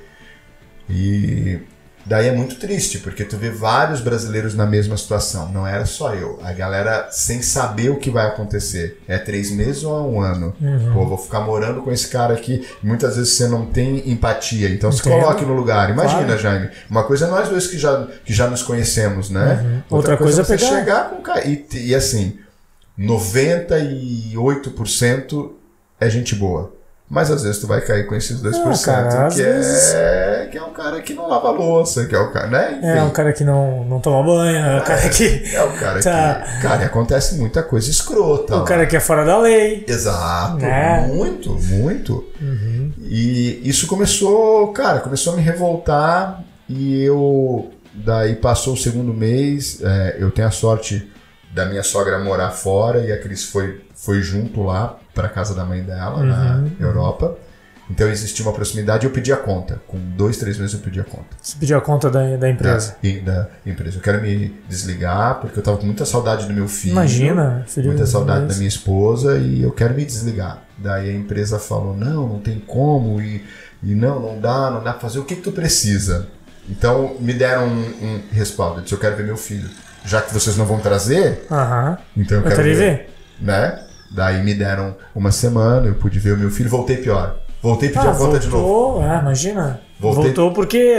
Speaker 2: E daí é muito triste, porque tu vê vários brasileiros na mesma situação. Não era só eu. A galera sem saber o que vai acontecer. É três meses ou é um ano?
Speaker 1: Uhum.
Speaker 2: Pô, vou ficar morando com esse cara aqui. Muitas vezes você não tem empatia. Então se
Speaker 1: Entendo.
Speaker 2: coloque no lugar. Imagina,
Speaker 1: Claro.
Speaker 2: Jaime. Uma coisa é nós dois que já, que já nos conhecemos, né?
Speaker 1: Uhum. Outra coisa é
Speaker 2: você
Speaker 1: pegar-
Speaker 2: chegar com o cara. E, e assim, 98% é gente boa. Mas às vezes tu vai cair com esses 2%
Speaker 1: Ah, cara,
Speaker 2: que,
Speaker 1: vezes-
Speaker 2: é, que é um cara que não lava louça, que é o cara, né? Enfim,
Speaker 1: É um cara que não, não toma banho, é um cara que.
Speaker 2: é o cara
Speaker 1: Tá.
Speaker 2: que. Cara, e acontece muita coisa escrota.
Speaker 1: O
Speaker 2: lá.
Speaker 1: cara que é fora da lei.
Speaker 2: Exato,
Speaker 1: Né?
Speaker 2: muito, muito.
Speaker 1: Uhum.
Speaker 2: E isso começou, cara, começou a me revoltar e eu daí passou o segundo mês, é, eu tenho a sorte da minha sogra morar fora e a Cris foi, foi junto lá para casa da mãe dela na
Speaker 1: Uhum,
Speaker 2: Europa. Então existia uma proximidade e eu pedi a conta. Com dois, três meses eu pedi a conta.
Speaker 1: Você pediu a conta da, da empresa.
Speaker 2: Da, da empresa. Eu quero me desligar porque eu tava com muita saudade do meu filho.
Speaker 1: Imagina, filho.
Speaker 2: Muita saudade da minha esposa e eu quero me desligar. Daí a empresa falou: não, não tem como, e, e não, não dá, não dá pra fazer. O que, que tu precisa? Então me deram um, um respaldo. Eu disse: eu quero ver meu filho. Já que vocês não vão trazer,
Speaker 1: Aham.
Speaker 2: então eu
Speaker 1: Eu
Speaker 2: quero ver.
Speaker 1: ver.
Speaker 2: Né? Daí me deram uma semana, eu pude ver o meu filho, voltei pior. Voltei e pedi
Speaker 1: Ah,
Speaker 2: a conta de novo.
Speaker 1: voltou, é, imagina.
Speaker 2: Voltei-
Speaker 1: Voltou porque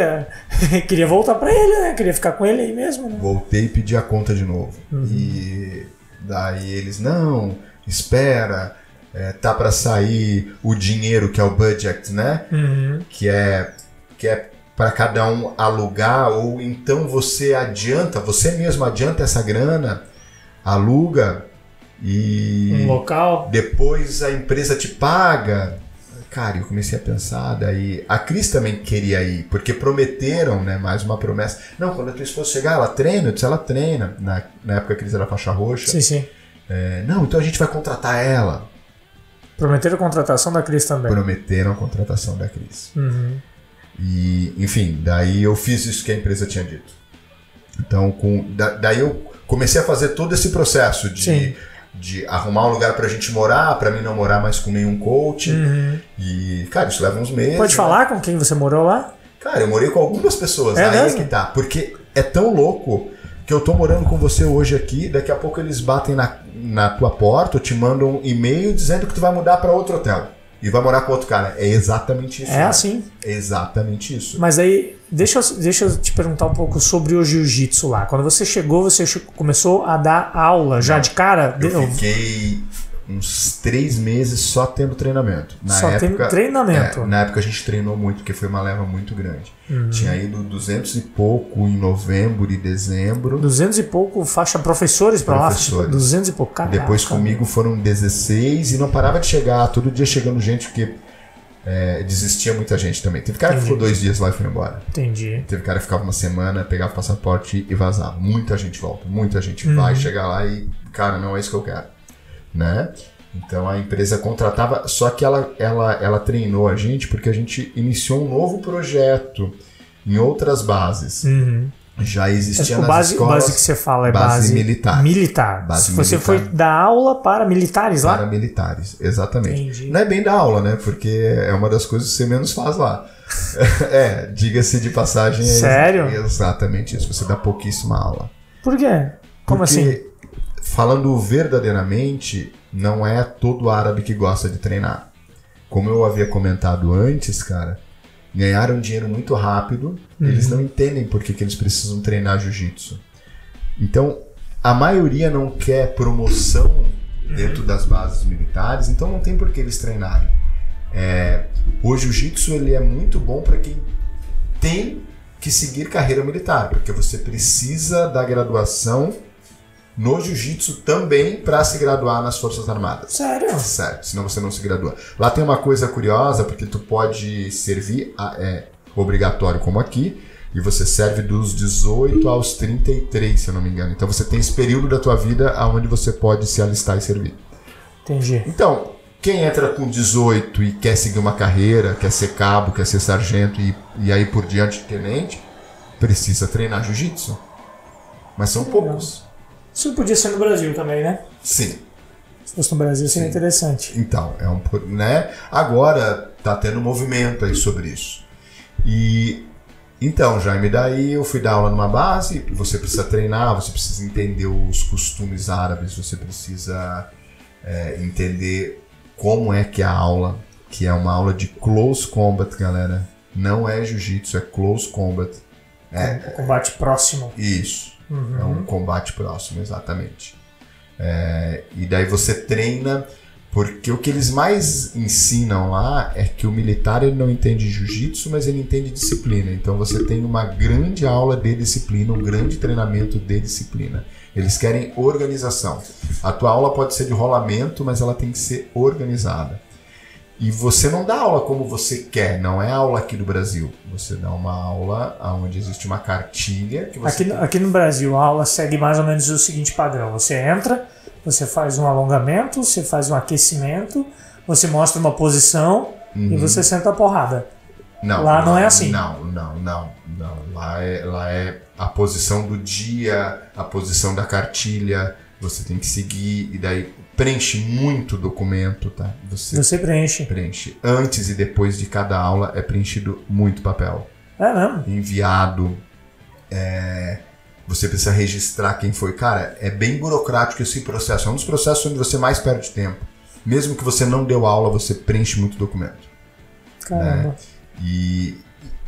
Speaker 1: queria voltar pra ele, né? Queria ficar com ele aí mesmo, né?
Speaker 2: Voltei e pedi a conta de novo.
Speaker 1: Uhum.
Speaker 2: E daí eles, não, espera, é, tá para sair o dinheiro que é o budget, né?
Speaker 1: Uhum.
Speaker 2: Que é que é para cada um alugar ou então você adianta, você mesmo adianta essa grana, aluga e
Speaker 1: Um local.
Speaker 2: depois a empresa te paga. Cara, eu comecei a pensar, daí a Cris também queria ir, porque prometeram, né, mais uma promessa. Não, quando a tua esposa chegar, ela treina, eu disse, ela treina. Na, na época a Cris era faixa roxa.
Speaker 1: Sim, sim.
Speaker 2: É, não, então a gente vai contratar ela.
Speaker 1: Prometeram contratação da Cris também.
Speaker 2: Prometeram a contratação da Cris.
Speaker 1: Uhum.
Speaker 2: E, enfim, daí eu fiz isso que a empresa tinha dito. Então, com, da- daí eu comecei a fazer todo esse processo
Speaker 1: Sim.
Speaker 2: De, arrumar um lugar pra gente morar, pra mim não morar mais com nenhum coach.
Speaker 1: Uhum.
Speaker 2: E, cara, isso leva uns meses.
Speaker 1: Pode
Speaker 2: né?
Speaker 1: falar com quem você morou lá?
Speaker 2: Cara, eu morei com algumas pessoas.
Speaker 1: É
Speaker 2: aí é
Speaker 1: mesmo?
Speaker 2: que tá. Porque é tão louco que eu tô morando com você hoje aqui, daqui a pouco eles batem na, na tua porta ou te mandam um e-mail dizendo que tu vai mudar pra outro hotel. E vai morar com outro cara. É exatamente isso.
Speaker 1: É
Speaker 2: né?
Speaker 1: assim.
Speaker 2: É exatamente isso.
Speaker 1: Mas aí, deixa eu, deixa eu te perguntar um pouco sobre o jiu-jitsu lá. Quando você chegou, você começou a dar aula já
Speaker 2: Não.
Speaker 1: de cara?
Speaker 2: Eu fiquei uns três meses só tendo treinamento. Na
Speaker 1: Só tendo
Speaker 2: época,
Speaker 1: treinamento.
Speaker 2: é, na época a gente treinou muito, porque foi uma leva muito grande.
Speaker 1: Uhum.
Speaker 2: Tinha ido 200 e pouco em novembro e dezembro.
Speaker 1: 200 e pouco faixa professores pra lá?
Speaker 2: Professores.
Speaker 1: 200 e pouco, caraca.
Speaker 2: Depois comigo foram 16 e não parava de chegar, todo dia chegando gente, porque é, desistia muita gente também. Teve cara que
Speaker 1: Entendi.
Speaker 2: ficou dois dias lá e foi embora.
Speaker 1: Entendi.
Speaker 2: Teve cara que ficava uma semana, pegava o passaporte e vazava. Muita gente volta, muita gente
Speaker 1: Uhum.
Speaker 2: vai chegar lá e, cara, não é isso que eu quero. Né? Então a empresa contratava, só que ela, ela, ela treinou a gente porque a gente iniciou um novo projeto em outras bases.
Speaker 1: Uhum.
Speaker 2: Já existia
Speaker 1: o
Speaker 2: nas
Speaker 1: base,
Speaker 2: escolas
Speaker 1: base que você fala é
Speaker 2: base
Speaker 1: base,
Speaker 2: militar.
Speaker 1: militar.
Speaker 2: Base
Speaker 1: você
Speaker 2: militar.
Speaker 1: foi dar aula para militares lá?
Speaker 2: para militares, exatamente.
Speaker 1: Entendi.
Speaker 2: Não é bem da aula, né? Porque é uma das coisas que você menos faz lá. é, diga-se de passagem. É
Speaker 1: Sério?
Speaker 2: exatamente isso. Você dá pouquíssima aula.
Speaker 1: Por quê? Como
Speaker 2: Porque,
Speaker 1: assim?
Speaker 2: falando verdadeiramente, não é todo árabe que gosta de treinar. Como eu havia comentado antes, cara, ganharam dinheiro muito rápido, eles
Speaker 1: Uhum.
Speaker 2: não entendem por que, que eles precisam treinar jiu-jitsu. Então, a maioria não quer promoção dentro das bases militares, então não tem por que eles treinarem. É, o jiu-jitsu ele é muito bom para quem tem que seguir carreira militar, porque você precisa da graduação no jiu-jitsu também para se graduar nas Forças Armadas.
Speaker 1: Sério?
Speaker 2: Certo, senão você não se gradua. Lá tem uma coisa curiosa, porque tu pode servir, a- é obrigatório como aqui, e você serve dos 18 aos 33, se eu não me engano. Então você tem esse período da tua vida onde você pode se alistar e servir.
Speaker 1: Entendi.
Speaker 2: Então, quem entra com 18 e quer seguir uma carreira, quer ser cabo, quer ser sargento e, e aí por diante tenente, precisa treinar jiu-jitsu. Mas são poucos.
Speaker 1: Isso podia ser no Brasil também, né?
Speaker 2: Sim.
Speaker 1: Se fosse no Brasil seria
Speaker 2: Sim.
Speaker 1: interessante.
Speaker 2: Então, é um, né? Agora tá tendo movimento aí sobre isso. E então, Jaime, daí eu fui dar aula numa base, você precisa treinar, você precisa entender os costumes árabes, você precisa é, entender como é que é a aula, que é uma aula de close combat, galera. Não é jiu-jitsu, é close combat. É,
Speaker 1: Combate próximo.
Speaker 2: isso.
Speaker 1: Uhum.
Speaker 2: É um combate próximo, exatamente. É, e daí você treina, porque o que eles mais ensinam lá é que o militar ele não entende jiu-jitsu, mas ele entende disciplina. Então você tem uma grande aula de disciplina, um grande treinamento de disciplina. Eles querem organização. A tua aula pode ser de rolamento, mas ela tem que ser organizada. E você não dá aula como você quer, não é aula aqui do Brasil. Você dá uma aula onde existe uma cartilha que você
Speaker 1: Aqui, no- aqui no Brasil, a aula segue mais ou menos o seguinte padrão: você entra, você faz um alongamento, você faz um aquecimento, você mostra uma posição e você senta a porrada.
Speaker 2: Não,
Speaker 1: Lá não é assim.
Speaker 2: Não, não, não, não. Lá é, lá é a posição do dia, a posição da cartilha. Você tem que seguir e daí preenche muito documento, tá? Você
Speaker 1: Você preenche.
Speaker 2: preenche antes e depois de cada aula é preenchido muito papel,
Speaker 1: É mesmo?
Speaker 2: enviado. é, Você precisa registrar quem foi. Cara, é bem burocrático esse processo. É um dos processos onde você mais perde tempo. Mesmo que você não deu aula, você preenche muito documento.
Speaker 1: Caramba.
Speaker 2: E,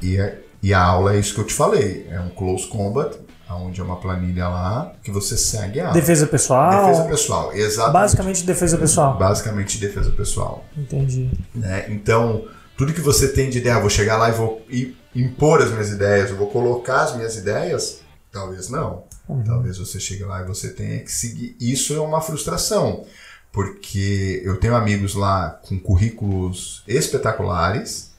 Speaker 2: e, a- e a aula é isso que eu te falei. É um close combat, onde é uma planilha lá que você segue a.
Speaker 1: Defesa pessoal.
Speaker 2: Defesa pessoal, exatamente.
Speaker 1: Basicamente defesa pessoal.
Speaker 2: Basicamente defesa pessoal.
Speaker 1: Entendi.
Speaker 2: né? Então, tudo que você tem de ideia, eu vou chegar lá e vou impor as minhas ideias, eu vou colocar as minhas ideias, talvez não.
Speaker 1: Uhum.
Speaker 2: Talvez você chegue lá e você tenha que seguir. Isso é uma frustração, porque eu tenho amigos lá com currículos espetaculares,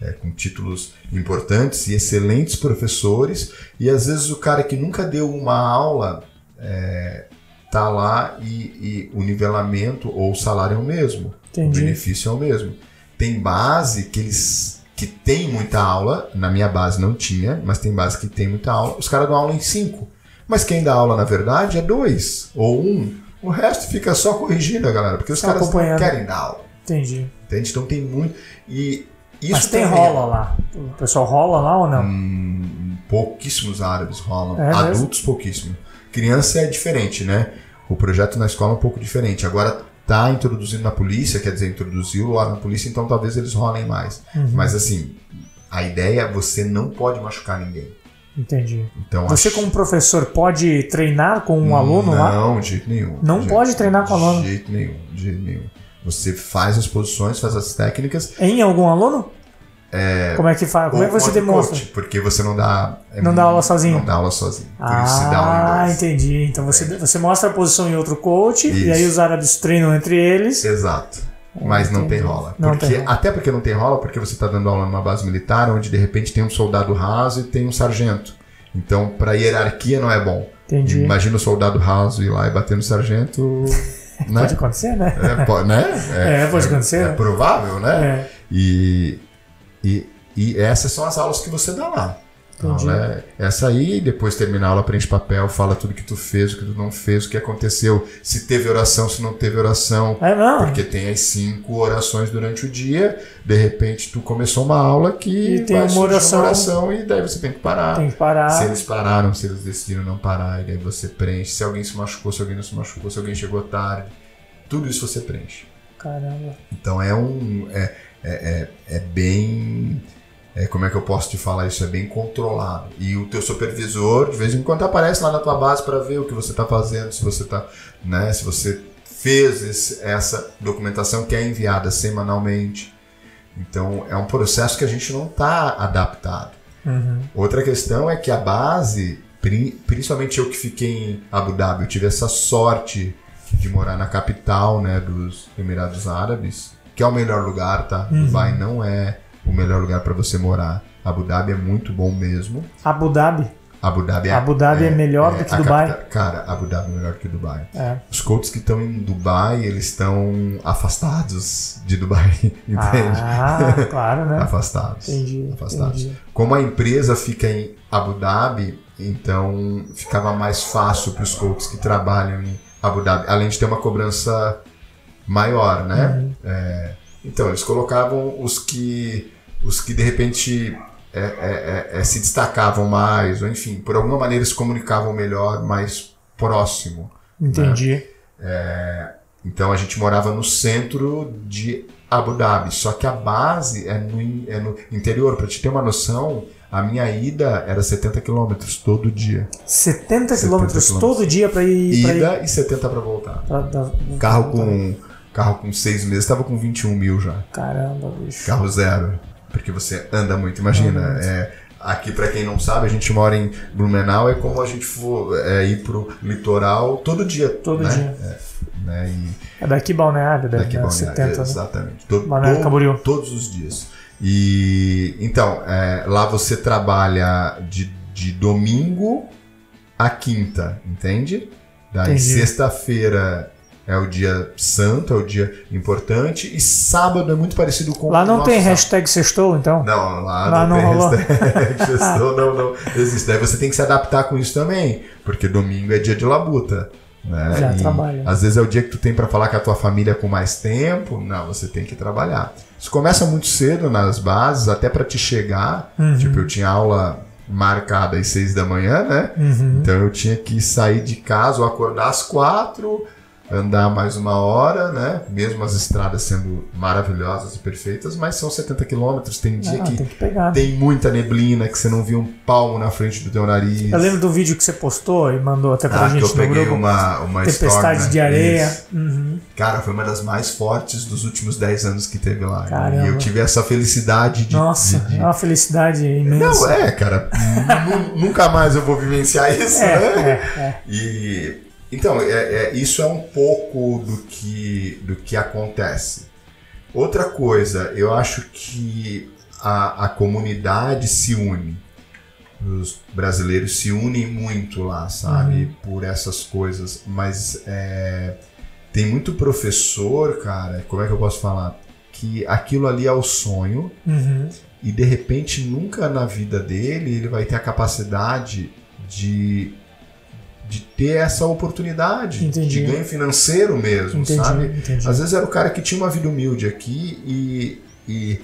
Speaker 2: é, com títulos importantes e excelentes professores, e às vezes o cara que nunca deu uma aula é, tá lá e, e o nivelamento ou o salário é o mesmo, o
Speaker 1: Entendi.
Speaker 2: benefício é o mesmo. Tem base que eles que tem muita aula, na minha base não tinha, mas tem base que tem muita aula, os caras dão aula em cinco. Mas quem dá aula, na verdade, é dois ou um. O resto fica só corrigindo a galera, porque os
Speaker 1: Só
Speaker 2: caras querem dar aula.
Speaker 1: Entendi.
Speaker 2: Entende? Então tem muito. E isso
Speaker 1: Mas tem
Speaker 2: também-
Speaker 1: rola lá. O pessoal rola lá ou não?
Speaker 2: Hum, pouquíssimos árabes rolam.
Speaker 1: É?
Speaker 2: Adultos, pouquíssimo. Criança é diferente, né? O projeto na escola é um pouco diferente. Agora tá introduzindo na polícia, quer dizer, introduziu lá na polícia, então talvez eles rolem mais.
Speaker 1: Uhum.
Speaker 2: Mas assim, a ideia é você não pode machucar ninguém.
Speaker 1: Entendi.
Speaker 2: Então,
Speaker 1: Você,
Speaker 2: acho-
Speaker 1: como professor, pode treinar com um aluno lá?
Speaker 2: Não, de jeito nenhum.
Speaker 1: Não
Speaker 2: De
Speaker 1: pode
Speaker 2: jeito-
Speaker 1: treinar com aluno?
Speaker 2: De jeito nenhum, de jeito nenhum. Você faz as posições, faz as técnicas.
Speaker 1: Em algum aluno? Como é que faz? Como é que você demonstra?
Speaker 2: coach, porque você não dá. é
Speaker 1: Não dá aula sozinho?
Speaker 2: Não dá aula sozinho.
Speaker 1: Ah, entendi. Então você, você mostra a posição em outro coach e
Speaker 2: Isso.
Speaker 1: aí os árabes treinam entre eles.
Speaker 2: Exato. Mas não tem rola.
Speaker 1: Não
Speaker 2: Porque,
Speaker 1: tem rola.
Speaker 2: Até porque não tem rola, porque você está dando aula numa base militar onde de repente tem um soldado raso e tem um sargento. Então, para hierarquia não é bom.
Speaker 1: Entendi.
Speaker 2: Imagina o soldado raso ir lá e bater no sargento. Né?
Speaker 1: Pode acontecer, né?
Speaker 2: É, po- né?
Speaker 1: É, pode acontecer,
Speaker 2: É,
Speaker 1: né?
Speaker 2: provável, né?
Speaker 1: É.
Speaker 2: E, e, e essas são as aulas que você dá lá. A
Speaker 1: Entendi.
Speaker 2: aula é essa aí, depois termina a aula, preenche papel, fala tudo que tu fez, o que tu não fez, o que aconteceu, se teve oração, se não teve oração.
Speaker 1: É não.
Speaker 2: Porque tem as cinco orações durante o dia, de repente tu começou uma aula que
Speaker 1: E tem
Speaker 2: vai
Speaker 1: uma oração.
Speaker 2: oração e daí você tem que parar.
Speaker 1: Tem que parar.
Speaker 2: Se eles pararam, se eles decidiram não parar, e daí você preenche. Se alguém se machucou, se alguém não se machucou, se alguém chegou tarde, tudo isso você preenche.
Speaker 1: Caramba.
Speaker 2: Então é um. É, é, é, é bem. É, como é que eu posso te falar isso? É bem controlado. E o teu supervisor, de vez em quando, aparece lá na tua base para ver o que você está fazendo, se você tá. Né, se você fez esse- essa documentação que é enviada semanalmente. Então é um processo que a gente não está adaptado.
Speaker 1: Uhum.
Speaker 2: Outra questão é que a base, pri- principalmente eu que fiquei em Abu Dhabi, eu tive essa sorte de morar na capital né, dos Emirados Árabes, que é o melhor lugar, tá?
Speaker 1: Uhum.
Speaker 2: Dubai não é o melhor lugar para você morar. Abu Dhabi é muito bom mesmo.
Speaker 1: Abu Dhabi.
Speaker 2: Abu Dhabi é,
Speaker 1: Abu Dhabi é melhor do que Dubai?
Speaker 2: capital- Cara, Abu Dhabi é melhor que Dubai.
Speaker 1: É.
Speaker 2: Os Colts que estão em Dubai, eles estão afastados de Dubai, entende?
Speaker 1: Ah, claro, né?
Speaker 2: Afastados.
Speaker 1: Entendi.
Speaker 2: Afastados.
Speaker 1: entendi.
Speaker 2: Como a empresa fica em Abu Dhabi, então ficava mais fácil para os Colts que trabalham em Abu Dhabi, além de ter uma cobrança maior, né?
Speaker 1: Uhum.
Speaker 2: É, então eles colocavam os que os que de repente é, é, é, é, se destacavam mais, ou enfim, por alguma maneira se comunicavam melhor, mais próximo.
Speaker 1: Entendi.
Speaker 2: Então a gente morava no centro de Abu Dhabi, só que a base é no, é no interior. Para te ter uma noção, a minha ida era 70 quilômetros todo dia.
Speaker 1: 70
Speaker 2: 70
Speaker 1: quilômetros todo dia pra ir. Pra ir
Speaker 2: Ida e 70 para voltar.
Speaker 1: pra- pra-
Speaker 2: Carro com carro com seis meses estava com 21 mil já.
Speaker 1: Caramba, bicho.
Speaker 2: Carro zero, porque você anda muito. Imagina, é, aqui para quem não sabe, a gente mora em Blumenau, é como a gente for é, ir pro litoral todo dia.
Speaker 1: Todo
Speaker 2: né?
Speaker 1: dia.
Speaker 2: É, né? E,
Speaker 1: É daqui Balneário,
Speaker 2: Daqui
Speaker 1: dar
Speaker 2: Balneário,
Speaker 1: 70, né?
Speaker 2: exatamente. To-
Speaker 1: Balneário Camboriú.
Speaker 2: Todos os dias. E então, é, lá você trabalha de, de domingo a quinta, entende? Daí sexta-feira é o dia santo, é o dia importante, e sábado é muito parecido com
Speaker 1: Lá não
Speaker 2: nosso
Speaker 1: tem
Speaker 2: sábado.
Speaker 1: hashtag sextou, então?
Speaker 2: Não, lá,
Speaker 1: Lá
Speaker 2: não,
Speaker 1: não
Speaker 2: tem
Speaker 1: rolou.
Speaker 2: hashtag sextou, não, não existe. Daí você tem que se adaptar com isso também, porque domingo é dia de labuta. Né?
Speaker 1: Já
Speaker 2: E
Speaker 1: trabalha.
Speaker 2: Às vezes é o dia que tu tem para falar com a tua família com mais tempo. Não, você tem que trabalhar. Isso começa muito cedo nas bases, até para te chegar.
Speaker 1: Uhum.
Speaker 2: Tipo, eu tinha aula marcada às seis da manhã, né?
Speaker 1: Uhum.
Speaker 2: Então eu tinha que sair de casa ou acordar às quatro, andar mais uma hora, né? Mesmo as estradas sendo maravilhosas e perfeitas, mas são 70 quilômetros. Tem dia
Speaker 1: Ah,
Speaker 2: que
Speaker 1: tem que pegar.
Speaker 2: tem muita neblina, que você não vê um palmo na frente do teu nariz.
Speaker 1: Eu lembro do vídeo que você postou e mandou até pra
Speaker 2: ah, que
Speaker 1: gente
Speaker 2: eu
Speaker 1: no
Speaker 2: peguei
Speaker 1: grupo.
Speaker 2: uma, uma
Speaker 1: Tempestade
Speaker 2: storm, né?
Speaker 1: de areia. Uhum.
Speaker 2: Cara, foi uma das mais fortes dos últimos 10 anos que teve lá.
Speaker 1: Caramba.
Speaker 2: E eu tive essa felicidade de.
Speaker 1: Nossa,
Speaker 2: de- de-
Speaker 1: é uma felicidade imensa.
Speaker 2: Não, é, cara. nu- nunca mais eu vou vivenciar isso,
Speaker 1: É,
Speaker 2: né?
Speaker 1: é, é.
Speaker 2: E então, é, é- isso é um pouco do que, do que acontece. Outra coisa, eu acho que a, a comunidade se une. Os brasileiros se unem muito lá, sabe? Por essas coisas. Mas é, tem muito professor, cara, como é que eu posso falar? Que aquilo ali é o sonho
Speaker 1: Uhum.
Speaker 2: e de repente nunca na vida dele ele vai ter a capacidade de, de ter essa oportunidade
Speaker 1: Entendi.
Speaker 2: de ganho financeiro mesmo,
Speaker 1: Entendi,
Speaker 2: sabe?
Speaker 1: entendi.
Speaker 2: Às vezes era o cara que tinha uma vida humilde aqui e, e,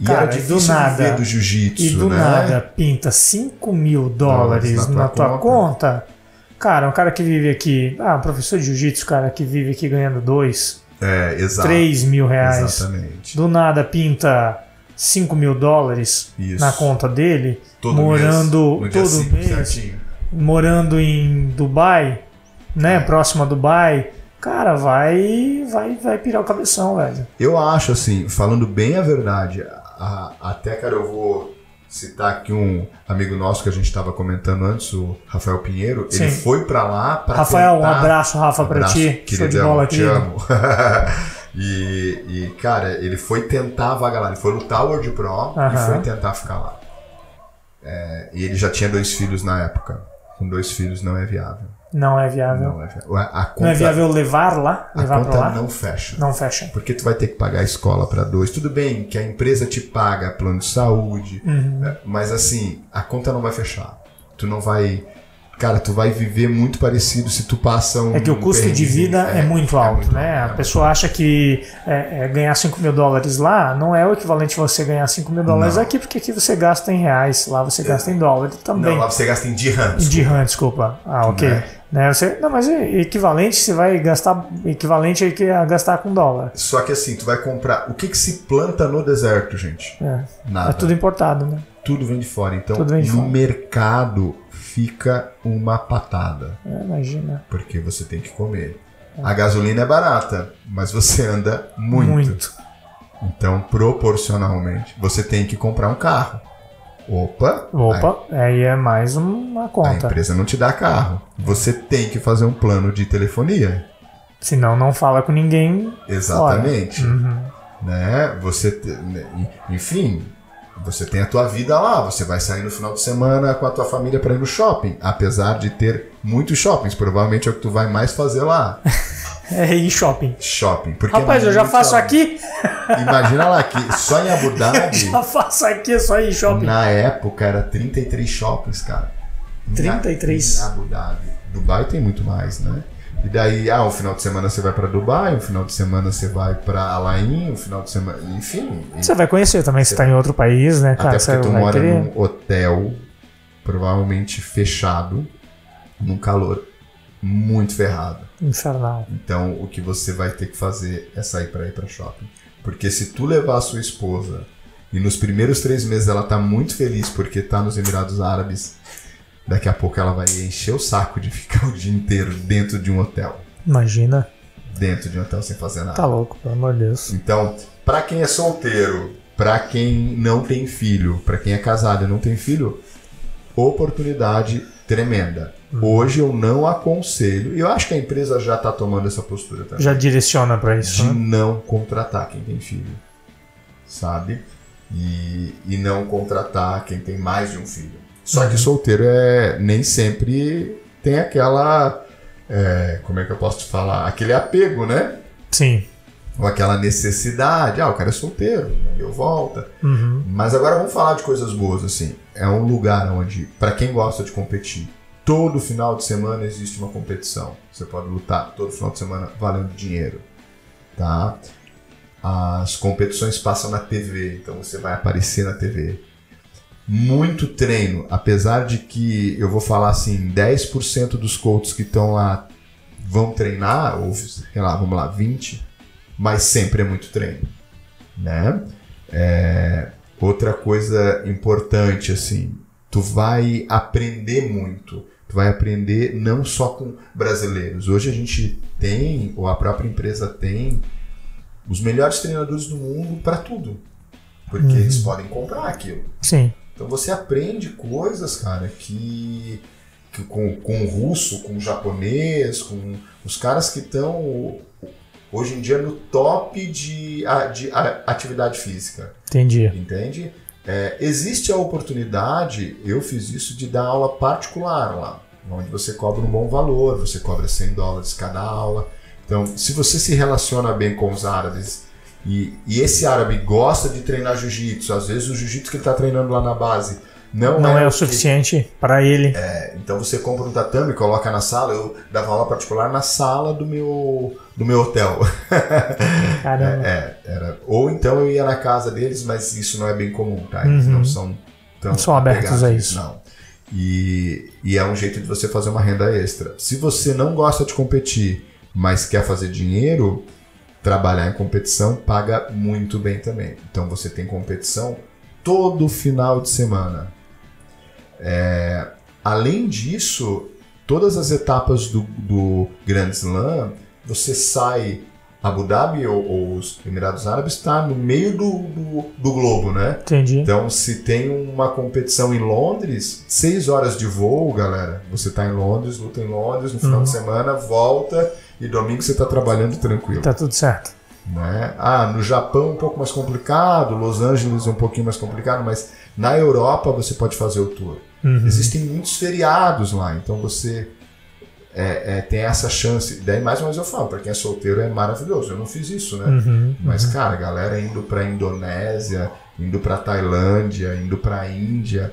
Speaker 2: e
Speaker 1: Cara,
Speaker 2: era
Speaker 1: e do
Speaker 2: difícil
Speaker 1: nada-
Speaker 2: viver do jiu-jitsu,
Speaker 1: E do
Speaker 2: né?
Speaker 1: nada pinta 5 mil dólares
Speaker 2: na
Speaker 1: na
Speaker 2: tua
Speaker 1: tua conta. Cara, um cara que vive aqui. Ah, um professor de jiu-jitsu, cara, que vive aqui ganhando 2,
Speaker 2: É, exato.
Speaker 1: 3 mil reais.
Speaker 2: Exatamente.
Speaker 1: Do nada pinta 5 mil dólares
Speaker 2: Isso.
Speaker 1: na conta dele,
Speaker 2: Todo
Speaker 1: morando
Speaker 2: mês,
Speaker 1: todo mês.
Speaker 2: certinho.
Speaker 1: Morando em Dubai, né?
Speaker 2: É.
Speaker 1: Próximo a Dubai. Cara, vai, vai, vai pirar o cabeção, velho.
Speaker 2: Eu acho assim, falando bem a verdade, a- até cara, eu vou citar aqui um amigo nosso que a gente estava comentando antes, o Rafael Pinheiro. Ele
Speaker 1: Sim.
Speaker 2: foi pra lá para
Speaker 1: Rafael, um
Speaker 2: tentar...
Speaker 1: abraço, Rafa, pra
Speaker 2: Abraço,
Speaker 1: ti. Show de
Speaker 2: queridão,
Speaker 1: bola,
Speaker 2: te
Speaker 1: querido.
Speaker 2: amo. e, e, cara, ele foi tentar a vaga lá. Ele foi lutar o World Pro e foi tentar ficar lá. É, e ele já tinha dois filhos na época. Com dois filhos não é viável.
Speaker 1: Não é viável.
Speaker 2: Não é viável. A, a conta,
Speaker 1: Não é viável levar lá?
Speaker 2: a
Speaker 1: Levar pra
Speaker 2: conta
Speaker 1: lá?
Speaker 2: não fecha.
Speaker 1: Não fecha.
Speaker 2: Porque tu vai ter que pagar a escola para dois. Tudo bem que a empresa te paga plano de saúde,
Speaker 1: Uhum.
Speaker 2: né? mas assim, a conta não vai fechar. Tu não vai. Cara, tu vai viver muito parecido se tu passa um.
Speaker 1: É que o custo de vida é, muito alto,
Speaker 2: muito
Speaker 1: né?
Speaker 2: alto,
Speaker 1: A
Speaker 2: é
Speaker 1: pessoa acha que é, é, ganhar 5 mil dólares lá não é o equivalente a você ganhar 5 mil dólares
Speaker 2: Não.
Speaker 1: aqui, porque aqui você gasta em reais, lá você gasta em dólar também.
Speaker 2: Não, lá você gasta em dirhams.
Speaker 1: Em dirham, desculpa. Ah, ok.
Speaker 2: Né?
Speaker 1: Né? Você, não, mas é equivalente você vai gastar equivalente a gastar com dólar.
Speaker 2: Só que assim, tu vai comprar. O que, que se planta no deserto, gente?
Speaker 1: É,
Speaker 2: Nada.
Speaker 1: é tudo importado, né?
Speaker 2: Tudo vem de fora. Então,
Speaker 1: Tudo vem de
Speaker 2: no
Speaker 1: fora.
Speaker 2: mercado fica uma patada.
Speaker 1: É, imagina.
Speaker 2: Porque você tem que comer. A gasolina é barata, mas você anda muito.
Speaker 1: Muito.
Speaker 2: Então, proporcionalmente, você tem que comprar um carro. Opa!
Speaker 1: Opa, aí é mais uma
Speaker 2: A, a
Speaker 1: conta.
Speaker 2: empresa não te dá carro. Você tem que fazer um plano de telefonia.
Speaker 1: Senão não fala com ninguém.
Speaker 2: Exatamente.
Speaker 1: Uhum.
Speaker 2: Né? Você, né? enfim, você tem a tua vida lá, você vai sair no final de semana com a tua família para ir no shopping, apesar de ter muitos shoppings, provavelmente é o que tu vai mais fazer lá.
Speaker 1: É ir shopping.
Speaker 2: Shopping. Porque
Speaker 1: Rapaz,
Speaker 2: é
Speaker 1: eu já faço aqui.
Speaker 2: Imagina lá que só em Abu Dhabi,
Speaker 1: Já faço aqui, só ir shopping.
Speaker 2: na época, era 33 shoppings, cara. Em
Speaker 1: 33?
Speaker 2: Em Abu Dhabi. Dubai tem muito mais, né? E daí, ah, um final de semana você vai pra Dubai, um final de semana você vai pra Alain, um final de semana. Enfim.
Speaker 1: Você vai conhecer também, se tá em outro país, né, cara?
Speaker 2: Até
Speaker 1: Você
Speaker 2: porque tu
Speaker 1: vai
Speaker 2: mora
Speaker 1: querer.
Speaker 2: num hotel, provavelmente fechado, num calor muito ferrado.
Speaker 1: Infernal.
Speaker 2: Então, o que você vai ter que fazer é sair para ir para shopping. Porque se tu levar a sua esposa e nos primeiros três meses ela tá muito feliz porque tá nos Emirados Árabes, daqui a pouco ela vai encher o saco de ficar o dia inteiro dentro de um hotel.
Speaker 1: Imagina.
Speaker 2: Dentro de um hotel sem fazer nada.
Speaker 1: Tá louco, pelo amor de Deus.
Speaker 2: Então, para quem é solteiro, para quem não tem filho, para quem é casado e não tem filho, oportunidade tremenda. Hoje eu não aconselho, e eu acho que a empresa já está tomando essa postura também,
Speaker 1: Já direciona pra isso,
Speaker 2: de
Speaker 1: né?
Speaker 2: não contratar quem tem filho, sabe? E, e não contratar quem tem mais de um filho. Só
Speaker 1: Uhum.
Speaker 2: que solteiro é nem sempre tem aquela, é, como é que eu posso te falar, aquele apego, né?
Speaker 1: Sim.
Speaker 2: ou aquela necessidade, ah, o cara é solteiro, não deu volta.
Speaker 1: Uhum.
Speaker 2: Mas agora vamos falar de coisas boas, assim. É um lugar onde, para quem gosta de competir, todo final de semana existe uma competição. Você pode lutar todo final de semana valendo dinheiro, tá? As competições passam na TV, então você vai aparecer na TV. Muito treino, apesar de que eu vou falar assim, 10% dos coaches que estão lá vão treinar, ou sei lá, vamos lá, 20, mas sempre é muito treino, né? É, outra coisa importante, assim, tu vai aprender muito. Tu vai aprender não só com brasileiros. Hoje a gente tem, ou a própria empresa tem, os melhores treinadores do mundo para tudo. Porque
Speaker 1: Uhum.
Speaker 2: eles podem comprar aquilo.
Speaker 1: Sim.
Speaker 2: Então você aprende coisas, cara, que, que com, com o russo, com o japonês, com os caras que estão hoje em dia no top de, de atividade física,
Speaker 1: Entendi.
Speaker 2: entende? É, existe a oportunidade, eu fiz isso, de dar aula particular lá, onde você cobra um bom valor, você cobra 100 dólares cada aula. Então, se você se relaciona bem com os árabes e, e esse árabe gosta de treinar jiu-jitsu, às vezes o jiu-jitsu que ele está treinando lá na base não,
Speaker 1: Não é o
Speaker 2: que-
Speaker 1: suficiente pra ele.
Speaker 2: é, então você compra um tatame, coloca na sala. Eu dava aula particular na sala do meu, do meu hotel.
Speaker 1: Caramba.
Speaker 2: É, era. Ou então eu ia na casa deles, mas isso não é bem comum, tá? Eles
Speaker 1: Uhum.
Speaker 2: não são tão
Speaker 1: Não são abertos a isso.
Speaker 2: Não. E, e é um jeito de você fazer uma renda extra. Se você não gosta de competir, mas quer fazer dinheiro, trabalhar em competição paga muito bem também. Então você tem competição todo final de semana. É, além disso, todas as etapas do, do Grand Slam, você sai Abu Dhabi ou, ou os Emirados Árabes está no meio do, do, do globo, né?
Speaker 1: Entendi.
Speaker 2: Então, se tem uma competição em Londres, seis horas de voo, galera. Você tá em Londres, luta em Londres, no final
Speaker 1: Uhum.
Speaker 2: de semana, volta e domingo você tá trabalhando tranquilo.
Speaker 1: Tá tudo certo.
Speaker 2: Né? Ah, no Japão um pouco mais complicado, Los Angeles um pouquinho mais complicado, mas na Europa você pode fazer o tour.
Speaker 1: Uhum.
Speaker 2: Existem muitos feriados lá, então você é, é, tem essa chance. Daí, mais uma vez eu falo, para quem é solteiro é maravilhoso. Eu não fiz isso, né?
Speaker 1: Uhum.
Speaker 2: Mas, cara, a galera indo pra Indonésia, indo pra Tailândia, indo pra Índia.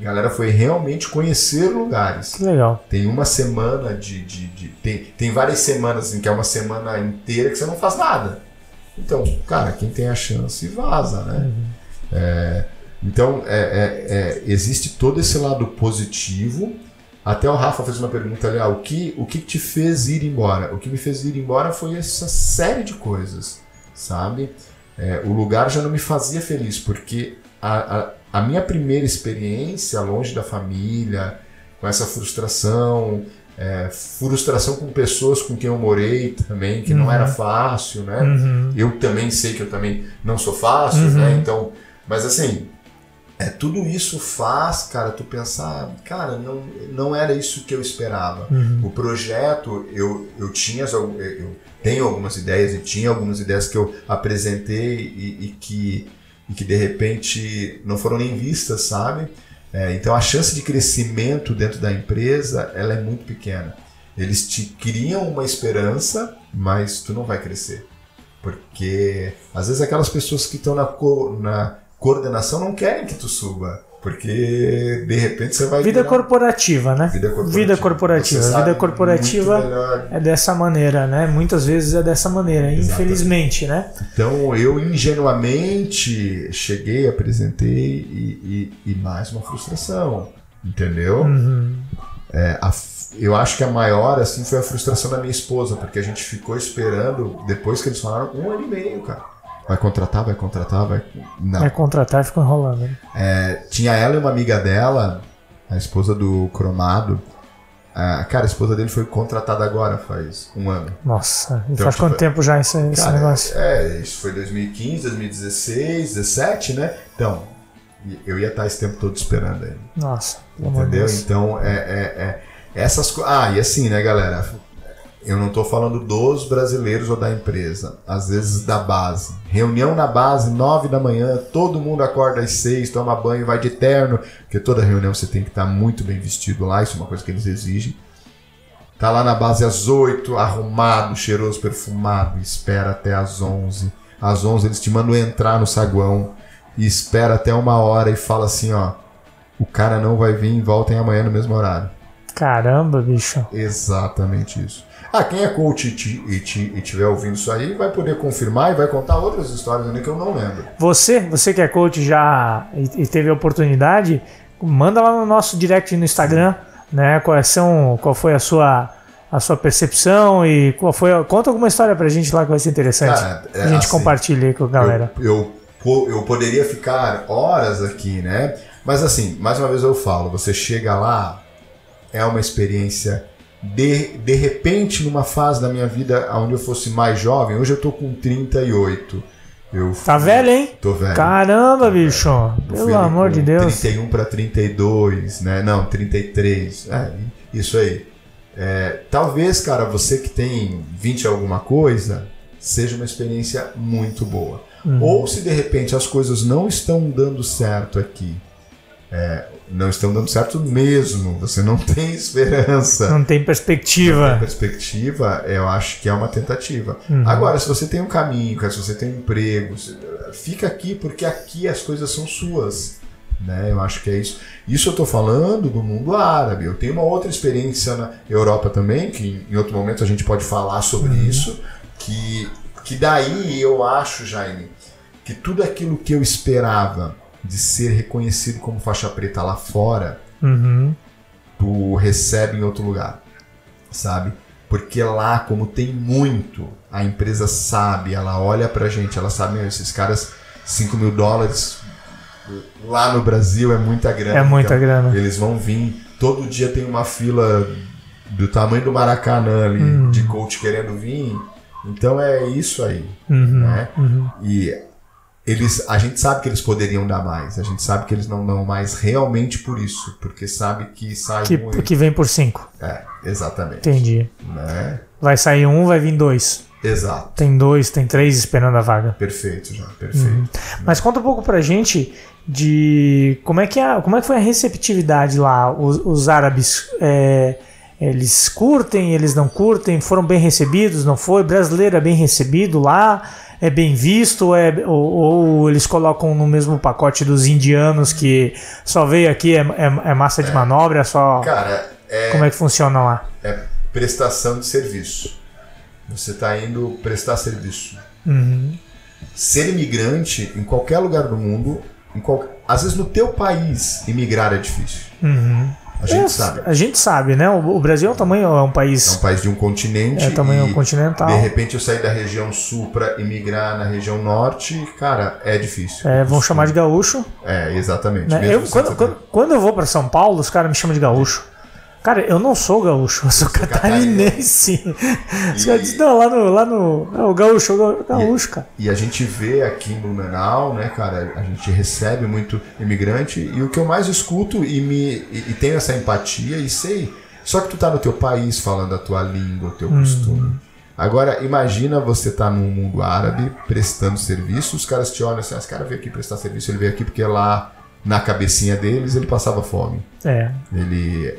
Speaker 2: A galera foi realmente conhecer lugares.
Speaker 1: Legal.
Speaker 2: Tem uma semana de. de, de- tem, tem várias semanas em que é uma semana inteira que você não faz nada. Então, cara, quem tem a chance vaza, né? É, então, é, é, é, existe todo esse lado positivo. Até o Rafa fez uma pergunta ali: ah, o, que, o que te fez ir embora? O que me fez ir embora foi essa série de coisas, sabe? É, o lugar já não me fazia feliz, porque a, a, a minha primeira experiência longe da família, com essa frustração, é, frustração com pessoas com quem eu morei também, que não
Speaker 1: Uhum.
Speaker 2: era fácil, né?
Speaker 1: Uhum.
Speaker 2: Eu também sei que eu também não sou fácil,
Speaker 1: Uhum.
Speaker 2: né? Então, mas assim, é tudo isso faz, cara, tu pensar, cara, não, não era isso que eu esperava.
Speaker 1: Uhum.
Speaker 2: O projeto, eu, eu tinha, al- eu tenho algumas ideias e tinha algumas ideias que eu apresentei e, e que e que de repente não foram nem vistas, sabe? É, então a chance de crescimento dentro da empresa ela é muito pequena. Eles te criam uma esperança, mas tu não vai crescer. Porque às vezes aquelas pessoas que estão na, co na coordenação não querem que tu suba. Porque de repente você vai.
Speaker 1: Vida virar... corporativa, né?
Speaker 2: Vida corporativa.
Speaker 1: Vida corporativa. Vida corporativa é dessa maneira, né? Muitas vezes é dessa maneira, Exatamente. infelizmente, né?
Speaker 2: Então eu ingenuamente cheguei, apresentei e, e, e mais uma frustração, entendeu?
Speaker 1: Uhum.
Speaker 2: É, a, eu acho que a maior assim foi a frustração da minha esposa, porque a gente ficou esperando depois que eles falaram um ano e meio, cara. Vai contratar, vai contratar, vai. Não.
Speaker 1: Vai contratar e ficou enrolando. Né?
Speaker 2: É, tinha ela e uma amiga dela, a esposa do Cromado. A, cara, a esposa dele foi contratada agora, faz um ano.
Speaker 1: Nossa, e então, faz tipo, quanto tempo já esse, cara, esse negócio?
Speaker 2: É, isso foi 2015, 2016, 2017, né? Então, eu ia estar esse tempo todo esperando ele.
Speaker 1: Nossa,
Speaker 2: entendeu? Então, é, é, é essas coisas. Ah, e assim, né, galera? Eu não estou falando dos brasileiros ou da empresa, às vezes da base. Reunião na base, nove da manhã, todo mundo acorda às seis, toma banho, vai de terno, porque toda reunião você tem que estar muito bem vestido lá, isso é uma coisa que eles exigem. Tá lá na base às oito, arrumado, cheiroso, perfumado, espera até às onze. Às onze eles te mandam entrar no saguão e espera até uma hora e fala assim, ó, o cara não vai vir, voltem amanhã no mesmo horário.
Speaker 1: Caramba, bicho.
Speaker 2: Exatamente isso. Ah, quem é coach e estiver ouvindo isso aí vai poder confirmar e vai contar outras histórias ali que eu não lembro.
Speaker 1: Você, você que é coach já e, e teve a oportunidade, manda lá no nosso direct no Instagram, né? Qual, são, qual foi a sua a sua percepção e qual foi. Conta alguma história pra gente lá que vai ser interessante. Cara, é, a gente assim, compartilha aí com a galera.
Speaker 2: Eu, eu, eu poderia ficar horas aqui, né? Mas assim, mais uma vez eu falo, você chega lá, é uma experiência de, de repente, numa fase da minha vida onde eu fosse mais jovem, hoje eu tô com 38. Eu
Speaker 1: tá velho, hein?
Speaker 2: Tô velho.
Speaker 1: Caramba, tô bicho. Velho. Pelo amor de Deus.
Speaker 2: 31 para 32, né? Não, 33. É, isso aí. É, talvez, cara, você que tem 20 alguma coisa, seja uma experiência muito boa. Uhum. Ou se de repente as coisas não estão dando certo aqui, é, não estão dando certo mesmo. Você não tem esperança.
Speaker 1: Não tem perspectiva. Não
Speaker 2: tem perspectiva, eu acho que é uma tentativa. Uhum. Agora, se você tem um caminho, se você tem um emprego, fica aqui porque aqui as coisas são suas. Né? Eu acho que é isso. Isso eu estou falando do mundo árabe. Eu tenho uma outra experiência na Europa também, que em outro momento a gente pode falar sobre uhum. isso, que, que daí eu acho, Jaime, que tudo aquilo que eu esperava de ser reconhecido como faixa preta lá fora,
Speaker 1: uhum.
Speaker 2: tu recebe em outro lugar, sabe? Porque lá, como tem muito, a empresa sabe, ela olha pra gente, ela sabe, esses caras, 5 mil dólares lá no Brasil é muita grana.
Speaker 1: É muita então, grana.
Speaker 2: Eles vão vir, todo dia tem uma fila do tamanho do Maracanã ali, uhum. de coach querendo vir. Então é isso aí.
Speaker 1: Uhum.
Speaker 2: Né?
Speaker 1: Uhum.
Speaker 2: E eles, a gente sabe que eles poderiam dar mais, a gente sabe que eles não dão mais realmente por isso, porque sabe que sai
Speaker 1: que,
Speaker 2: um.
Speaker 1: Que vem por cinco.
Speaker 2: É, exatamente.
Speaker 1: Entendi.
Speaker 2: Né?
Speaker 1: Vai sair um, vai vir dois.
Speaker 2: Exato.
Speaker 1: Tem dois, tem três esperando a vaga.
Speaker 2: Perfeito, já, perfeito. Uhum.
Speaker 1: Mas conta um pouco pra gente de como é que, a, como é que foi a receptividade lá. Os, os árabes, é, eles curtem, eles não curtem, foram bem recebidos, não foi? Brasileiro é bem recebido lá é bem visto é, ou, ou, eles colocam no mesmo pacote dos indianos que só veio aqui, é, é, é massa de é. manobra, é só.
Speaker 2: Cara, é,
Speaker 1: como é que funciona lá?
Speaker 2: É prestação de serviço. Você está indo prestar serviço.
Speaker 1: Uhum.
Speaker 2: Ser imigrante em qualquer lugar do mundo, em qual, às vezes no teu país, imigrar é difícil.
Speaker 1: Uhum.
Speaker 2: A gente é, sabe.
Speaker 1: A gente sabe, né? O, Brasil é um tamanho, é um país.
Speaker 2: É um país de um continente.
Speaker 1: É tamanho continental.
Speaker 2: De repente eu sair da região sul para imigrar na região norte, cara, é difícil.
Speaker 1: É, vão chamar de gaúcho.
Speaker 2: É, exatamente.
Speaker 1: Né? Eu, quando, quando, quando, eu vou para São Paulo, os caras me chamam de gaúcho. Cara, eu não sou gaúcho, eu sou, catarinense. Os caras dizem, não, lá no. Lá no é o gaúcho, o gaúcho, cara.
Speaker 2: E a gente vê aqui em Blumenau, né, cara, a gente recebe muito imigrante e o que eu mais escuto e, me, e, e tenho essa empatia e sei. Só que tu tá no teu país falando a tua língua, o teu hum. costume. Agora, imagina você tá num mundo árabe prestando serviço, os caras te olham assim, ah, esse cara veio aqui prestar serviço, ele veio aqui porque lá na cabecinha deles ele passava fome.
Speaker 1: É.
Speaker 2: Ele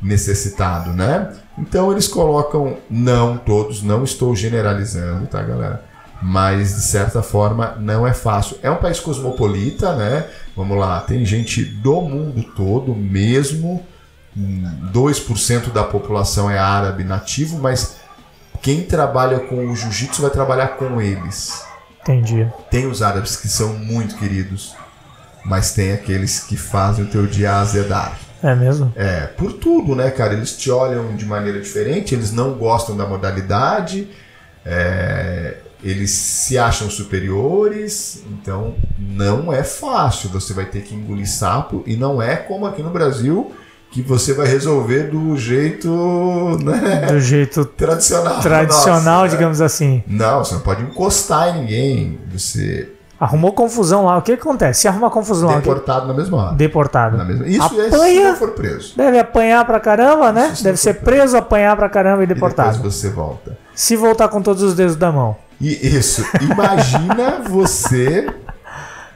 Speaker 2: necessitado, né? Então eles colocam, não todos, não estou generalizando, tá, galera? Mas de certa forma não é fácil. É um país cosmopolita, né? Vamos lá, tem gente do mundo todo mesmo. 2% da população é árabe nativo, mas quem trabalha com o jiu-jitsu vai trabalhar com eles.
Speaker 1: Entendi.
Speaker 2: Tem os árabes que são muito queridos, mas tem aqueles que fazem o teu dia azedar.
Speaker 1: É mesmo?
Speaker 2: É, por tudo, né, cara? Eles te olham de maneira diferente, eles não gostam da modalidade, é, eles se acham superiores, então não é fácil. Você vai ter que engolir sapo e não é como aqui no Brasil que você vai resolver do jeito, né?
Speaker 1: Do jeito
Speaker 2: tradicional.
Speaker 1: tradicional,
Speaker 2: Nossa, né?
Speaker 1: digamos assim.
Speaker 2: Não, você não pode encostar em ninguém. Você
Speaker 1: Arrumou confusão lá. O que acontece? Se arruma confusão lá.
Speaker 2: deportado na mesma hora.
Speaker 1: Deportado.
Speaker 2: Na mesma... Isso é se
Speaker 1: Apanha.
Speaker 2: não for preso.
Speaker 1: Deve apanhar pra caramba, né? Deve
Speaker 2: se
Speaker 1: ser preso, apanhar pra caramba e
Speaker 2: E depois
Speaker 1: deportado.
Speaker 2: você volta.
Speaker 1: Se voltar com todos os dedos da mão.
Speaker 2: E isso, imagina você.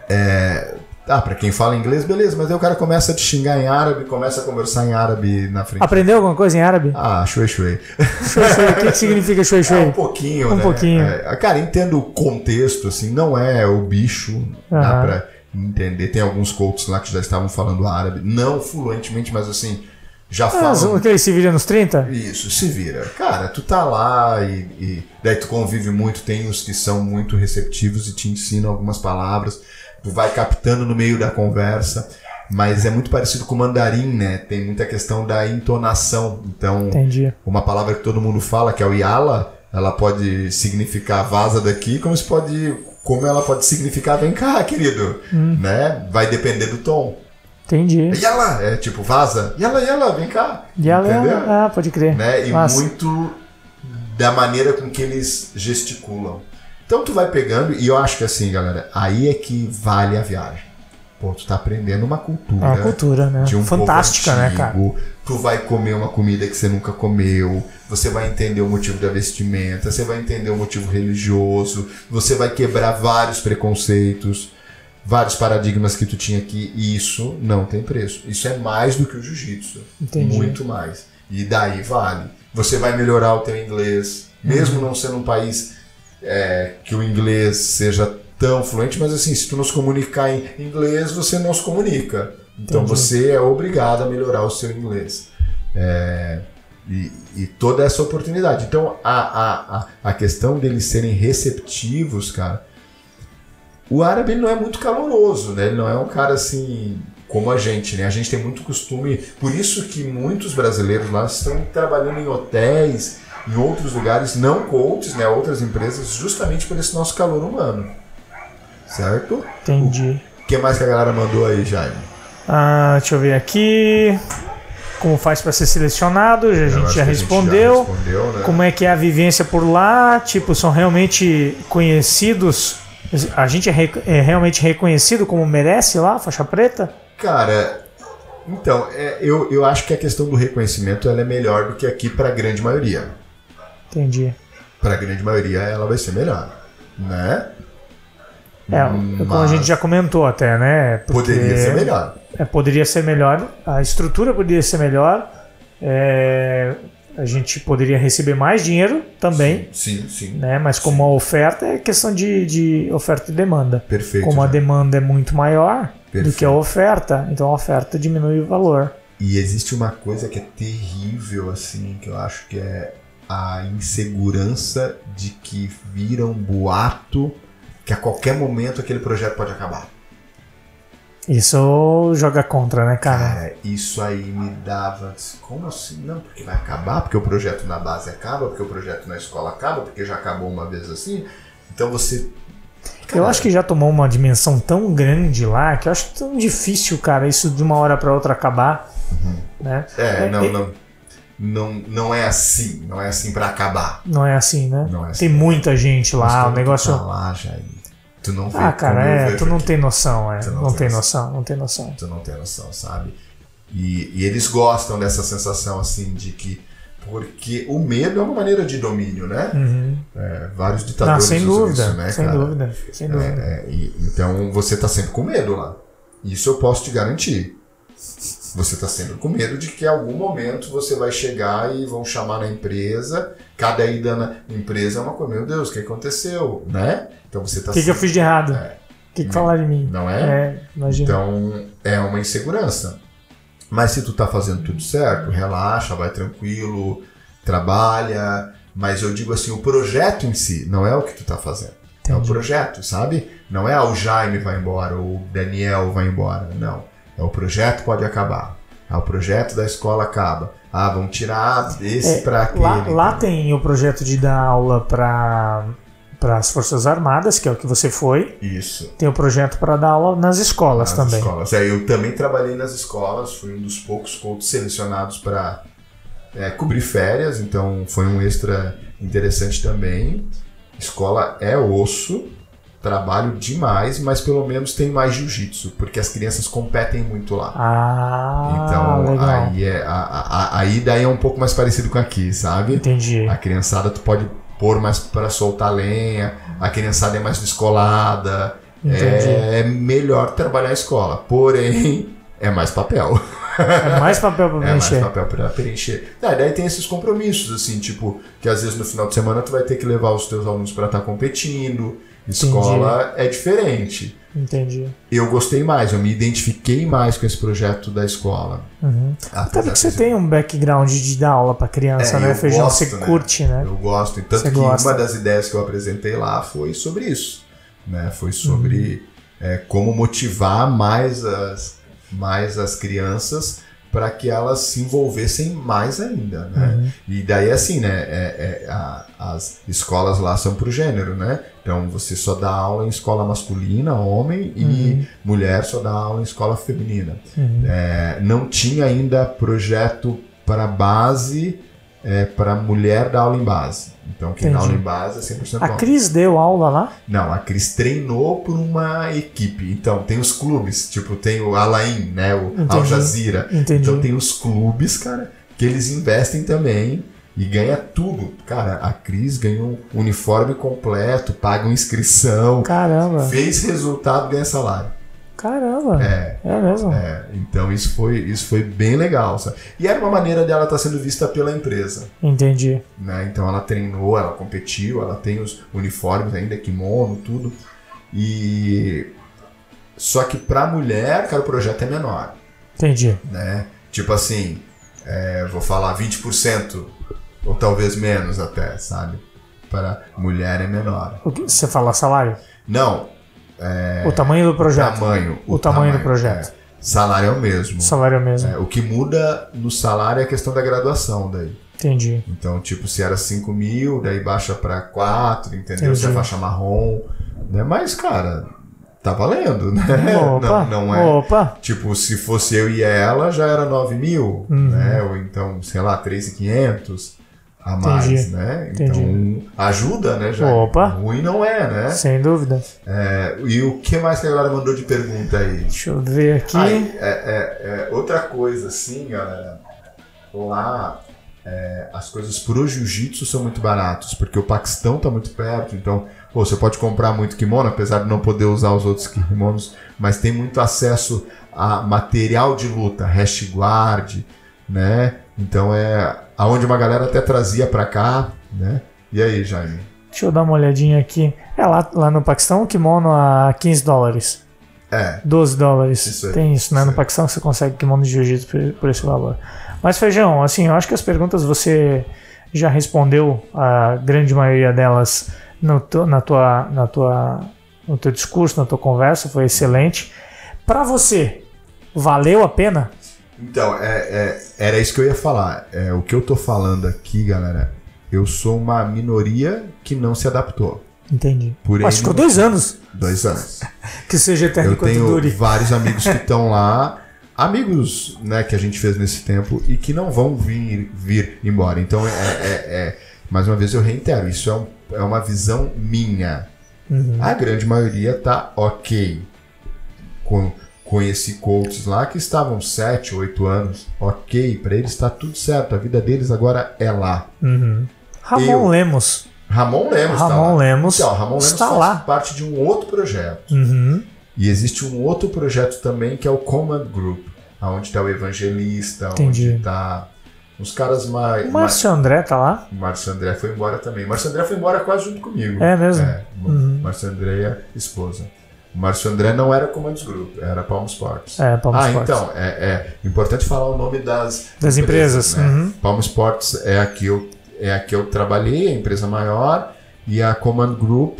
Speaker 2: É, ah, pra quem fala inglês, beleza, mas aí o cara começa a te xingar em árabe, começa a conversar em árabe na frente.
Speaker 1: Aprendeu alguma coisa em árabe?
Speaker 2: Ah, shui shui.
Speaker 1: Shui, shui. O que, que significa shui
Speaker 2: É,
Speaker 1: shui?
Speaker 2: um pouquinho,
Speaker 1: Um
Speaker 2: né?
Speaker 1: pouquinho.
Speaker 2: É, cara, entendo o contexto, assim, não é o bicho, dá
Speaker 1: Aham.
Speaker 2: pra entender. Tem alguns coaches lá que já estavam falando árabe, não fluentemente, mas assim, já
Speaker 1: Ah,
Speaker 2: falam.
Speaker 1: o que ele se vira nos 30?
Speaker 2: Isso, se vira. Cara, tu tá lá e, e daí tu convive muito, tem os que são muito receptivos e te ensinam algumas palavras, tu vai captando no meio da conversa, mas é muito parecido com o mandarim, né? Tem muita questão da entonação. Então,
Speaker 1: Entendi.
Speaker 2: uma palavra que todo mundo fala, que é o yala, ela pode significar vaza daqui, como se pode, como ela pode significar vem cá, querido,
Speaker 1: Hum.
Speaker 2: né? Vai depender do tom.
Speaker 1: Entendi.
Speaker 2: Yala é tipo vaza, yala yala, vem cá.
Speaker 1: E ela,
Speaker 2: Entendeu?
Speaker 1: ah, pode crer.
Speaker 2: né? E
Speaker 1: Massa.
Speaker 2: muito da maneira com que eles gesticulam. Então tu vai pegando, e eu acho que assim, galera, aí é que vale a viagem. Pô, tu tá aprendendo uma cultura.
Speaker 1: É uma cultura, né?
Speaker 2: de um
Speaker 1: Fantástica,
Speaker 2: povo
Speaker 1: né, cara?
Speaker 2: antigo. Tu vai comer uma comida que você nunca comeu, você vai entender o motivo da vestimenta, você vai entender o motivo religioso, você vai quebrar vários preconceitos, vários paradigmas que tu tinha aqui, e isso não tem preço. Isso é mais do que o jiu-jitsu. Muito mais. E daí vale. Você vai melhorar o teu inglês, mesmo
Speaker 1: Uhum.
Speaker 2: não sendo um país é, que o inglês seja tão fluente, mas assim, se tu não se comunicar em inglês, você não se comunica. Então
Speaker 1: Entendi.
Speaker 2: você é obrigado a melhorar o seu inglês. É, e, e toda essa oportunidade. Então a, a, a, questão deles serem receptivos, cara. O árabe não é muito caloroso, né? Ele não é um cara assim como a gente, né? A gente tem muito costume, por isso que muitos brasileiros lá estão trabalhando em hotéis, em outros lugares, não coaches, né? Outras empresas, justamente por esse nosso calor humano. Certo?
Speaker 1: Entendi.
Speaker 2: O que mais que a galera mandou aí, Jaime?
Speaker 1: Ah, deixa eu ver aqui. Como faz para ser selecionado? A gente já respondeu.
Speaker 2: já respondeu, né?
Speaker 1: Como é que é a vivência por lá? Tipo, são realmente conhecidos? A gente é, re- é realmente reconhecido como merece lá, faixa preta?
Speaker 2: Cara, então, é, eu, eu acho que a questão do reconhecimento ela é melhor do que aqui para a grande maioria.
Speaker 1: Entendi.
Speaker 2: Para a grande maioria ela vai ser melhor, né?
Speaker 1: É, como a gente já comentou até, né? Porque-
Speaker 2: Poderia ser melhor.
Speaker 1: É, poderia ser melhor, a estrutura poderia ser melhor, é, a gente poderia receber mais dinheiro também,
Speaker 2: Sim, sim.
Speaker 1: né? Mas como a oferta é questão de, de oferta e demanda.
Speaker 2: Perfeito.
Speaker 1: Como a
Speaker 2: né?
Speaker 1: demanda é muito maior do
Speaker 2: Perfeito.
Speaker 1: que a oferta, então a oferta diminui o valor.
Speaker 2: E existe uma coisa que é terrível, assim, que eu acho que é a insegurança de que vira um boato que a qualquer momento aquele projeto pode acabar.
Speaker 1: Isso joga contra, né, cara?
Speaker 2: Cara, isso aí me dava. Como assim? Não, porque vai acabar, porque o projeto na base acaba, porque o projeto na escola acaba, porque já acabou uma vez assim. Então você.
Speaker 1: Eu acho que já tomou uma dimensão tão grande lá que eu acho tão difícil, cara, isso de uma hora para outra acabar, né?
Speaker 2: É,
Speaker 1: É,
Speaker 2: não,
Speaker 1: é-
Speaker 2: não. Não, não é assim. Não é assim pra acabar.
Speaker 1: Não é assim, né?
Speaker 2: Não é assim.
Speaker 1: Tem muita gente lá, o negócio.
Speaker 2: Tá lá, Jair, tu não vê
Speaker 1: Ah, cara, é, tu não
Speaker 2: aqui.
Speaker 1: tem noção, é.
Speaker 2: Tu
Speaker 1: Não, tem noção, não tem noção.
Speaker 2: Tu não tem noção, sabe? E, e eles gostam dessa sensação assim de que Porque o medo é uma maneira de domínio, né?
Speaker 1: Uhum.
Speaker 2: É, vários
Speaker 1: Não,
Speaker 2: ditadores
Speaker 1: sem
Speaker 2: usam
Speaker 1: dúvida,
Speaker 2: isso, né,
Speaker 1: sem
Speaker 2: cara?
Speaker 1: dúvida, sem dúvida.
Speaker 2: É, é, e- então você tá sempre com medo lá. Isso eu posso te garantir. Você tá sempre com medo de que em algum momento você vai chegar e vão chamar na empresa. Cada ida na empresa é uma coisa, meu Deus, o que aconteceu? Né? Então você tá
Speaker 1: O que, que eu
Speaker 2: sempre-
Speaker 1: fiz de errado?
Speaker 2: É.
Speaker 1: O que, que falaram de mim?
Speaker 2: Não é?
Speaker 1: É, imagina.
Speaker 2: Então é uma insegurança. Mas se tu tá fazendo tudo certo, relaxa, vai tranquilo, trabalha. Mas eu digo assim, o projeto em si não é o que tu tá fazendo. É o
Speaker 1: Entendi.
Speaker 2: projeto, sabe? Não é ah, o Jaime vai embora, ou o Daniel vai embora. Não. É o projeto pode acabar. Ah, o projeto da escola acaba. Ah, vamos tirar esse
Speaker 1: É,
Speaker 2: pra aquele.
Speaker 1: Lá, lá tem o projeto de dar aula para para as Forças Armadas, que é o que você foi.
Speaker 2: Isso.
Speaker 1: Tem o projeto para dar aula nas escolas
Speaker 2: Nas
Speaker 1: também.
Speaker 2: escolas. É, eu também trabalhei nas escolas, fui um dos poucos coaches selecionados para cobrir férias, então foi um extra interessante também. Escola é osso, trabalho demais, mas pelo menos tem mais jiu-jitsu, porque as crianças competem muito lá.
Speaker 1: Ah,
Speaker 2: Então,
Speaker 1: legal.
Speaker 2: aí, é, a, a, aí daí é um pouco mais parecido com aqui, sabe?
Speaker 1: Entendi.
Speaker 2: A criançada tu pode pôr mais para soltar lenha, a criançada é mais descolada,
Speaker 1: Entendi.
Speaker 2: é melhor trabalhar a escola, porém é mais papel.
Speaker 1: É mais papel para
Speaker 2: É mais
Speaker 1: preencher.
Speaker 2: papel para preencher. Ah, daí tem esses compromissos, assim, tipo, que às vezes no final de semana tu vai ter que levar os teus alunos para estar competindo. Escola é diferente.
Speaker 1: Entendi.
Speaker 2: Eu gostei mais, eu me identifiquei mais com esse projeto da escola.
Speaker 1: Uhum. Até porque você
Speaker 2: de-
Speaker 1: tem um background de dar aula para criança,
Speaker 2: É,
Speaker 1: né? Feijão,
Speaker 2: gosto,
Speaker 1: você
Speaker 2: né?
Speaker 1: curte, né?
Speaker 2: Eu gosto. E tanto
Speaker 1: Você
Speaker 2: que
Speaker 1: gosta.
Speaker 2: uma das ideias que eu apresentei lá foi sobre isso. Né? Foi sobre
Speaker 1: Uhum.
Speaker 2: é, como motivar mais as, mais as crianças para que elas se envolvessem mais ainda. Né?
Speaker 1: Uhum.
Speaker 2: E daí, assim, né? é- é, a- as escolas lá são pro gênero, né? Então você só dá aula em escola masculina, homem, e
Speaker 1: Uhum.
Speaker 2: mulher só dá aula em escola feminina.
Speaker 1: Uhum.
Speaker 2: É, não tinha ainda projeto para base é, para mulher dar aula em base. Então quem dá
Speaker 1: Entendi.
Speaker 2: aula em base é 100%
Speaker 1: A
Speaker 2: homem.
Speaker 1: Cris deu aula lá?
Speaker 2: Não, a Cris treinou por uma equipe. Então tem os clubes, tipo tem o Alain, né, o
Speaker 1: Entendi.
Speaker 2: Al Jazeera.
Speaker 1: Entendi.
Speaker 2: Então tem os clubes, cara, que eles investem também e ganha tudo. Cara, a Cris ganhou um uniforme completo, paga uma inscrição,
Speaker 1: Caramba,
Speaker 2: fez resultado, ganha salário.
Speaker 1: Caramba.
Speaker 2: É.
Speaker 1: É mesmo?
Speaker 2: É, então isso foi, isso foi bem legal. Sabe? E era uma maneira dela estar sendo vista pela empresa.
Speaker 1: Entendi.
Speaker 2: Né? Então ela treinou, ela competiu, ela tem os uniformes ainda, kimono, tudo. E. Só que pra mulher, cara, o projeto é menor.
Speaker 1: Entendi.
Speaker 2: Né? Tipo assim, é, vou falar 20%, ou talvez menos até, sabe? Para mulher é menor.
Speaker 1: O que, você fala salário?
Speaker 2: Não,
Speaker 1: o tamanho do projeto.
Speaker 2: tamanho.
Speaker 1: O tamanho do projeto.
Speaker 2: é. Salário é o mesmo.
Speaker 1: Salário mesmo.
Speaker 2: É, o que muda no salário é a questão da graduação daí.
Speaker 1: Entendi.
Speaker 2: Então, tipo, se era 5 mil, daí baixa pra 4, entendeu? Se é
Speaker 1: Entendi.
Speaker 2: faixa marrom. Né? Mas, cara, tá valendo, né?
Speaker 1: Opa,
Speaker 2: Não, não é.
Speaker 1: opa.
Speaker 2: Tipo, se fosse eu e ela, já era 9 mil,
Speaker 1: Uhum.
Speaker 2: né? Ou então, sei lá, 3,500 a mais,
Speaker 1: Entendi.
Speaker 2: né?
Speaker 1: Entendi.
Speaker 2: Então, ajuda, né? Já.
Speaker 1: Opa.
Speaker 2: Ruim não é, né?
Speaker 1: Sem dúvida.
Speaker 2: É, e o que mais que a galera mandou de pergunta aí?
Speaker 1: Deixa eu ver aqui.
Speaker 2: Aí, é, é- é outra coisa, assim, galera. Lá, é, as coisas pro jiu-jitsu são muito baratos, porque o Paquistão tá muito perto, então, pô, você pode comprar muito kimono, apesar de não poder usar os outros kimonos, mas tem muito acesso a material de luta, hash guard, né? Então é aonde uma galera até trazia pra cá, né? E aí, Jaime?
Speaker 1: Deixa eu dar uma olhadinha aqui. É, lá, lá no Paquistão, o kimono a 15 dólares.
Speaker 2: É,
Speaker 1: 12 dólares.
Speaker 2: Isso aí,
Speaker 1: Tem isso, né?
Speaker 2: isso
Speaker 1: No. Paquistão você consegue kimono de jiu-jitsu por, por esse valor. Mas, Feijão, assim, eu acho que as perguntas você já respondeu, a grande maioria delas, no, tu- na tua, na tua, no teu discurso, na tua conversa, foi excelente. Pra você, valeu a pena?
Speaker 2: Então, é, é- era isso que eu ia falar. É, o que eu tô falando aqui, galera, eu sou uma minoria que não se adaptou.
Speaker 1: Entendi.
Speaker 2: Por
Speaker 1: Mas
Speaker 2: N
Speaker 1: ficou dois anos
Speaker 2: Dois anos.
Speaker 1: que seja eterno
Speaker 2: Eu tenho
Speaker 1: dure.
Speaker 2: vários amigos que estão lá, amigos né, que a gente fez nesse tempo e que não vão vir, vir embora. Então, é, é- é- mais uma vez eu reitero, isso é, um- é uma visão minha.
Speaker 1: Uhum.
Speaker 2: A grande maioria tá ok com, conheci coaches lá que estavam 7, 8 anos. Ok, para eles está tudo certo, a vida deles agora é lá.
Speaker 1: Uhum. Ramon
Speaker 2: Eu-
Speaker 1: Lemos.
Speaker 2: Ramon Lemos tá
Speaker 1: Ramon
Speaker 2: lá.
Speaker 1: Lemos
Speaker 2: Então, Ramon Lemos
Speaker 1: está
Speaker 2: faz
Speaker 1: lá.
Speaker 2: parte de um outro projeto.
Speaker 1: Uhum.
Speaker 2: E existe um outro projeto também que é o Command Group, onde está o Evangelista,
Speaker 1: Entendi.
Speaker 2: onde está os caras mais.
Speaker 1: O Márcio André tá lá?
Speaker 2: O Márcio André foi embora também. O Márcio André foi embora quase junto comigo.
Speaker 1: É mesmo?
Speaker 2: É,
Speaker 1: Uhum.
Speaker 2: Márcio André esposa. O Márcio André não era Command Group, era Palm Sports.
Speaker 1: É, Palm
Speaker 2: ah,
Speaker 1: Sports.
Speaker 2: então, é, é importante falar o nome das,
Speaker 1: Das empresas,
Speaker 2: né?
Speaker 1: uhum.
Speaker 2: Palm Sports é a, que eu, é a que eu trabalhei, a empresa maior, e a Command Group,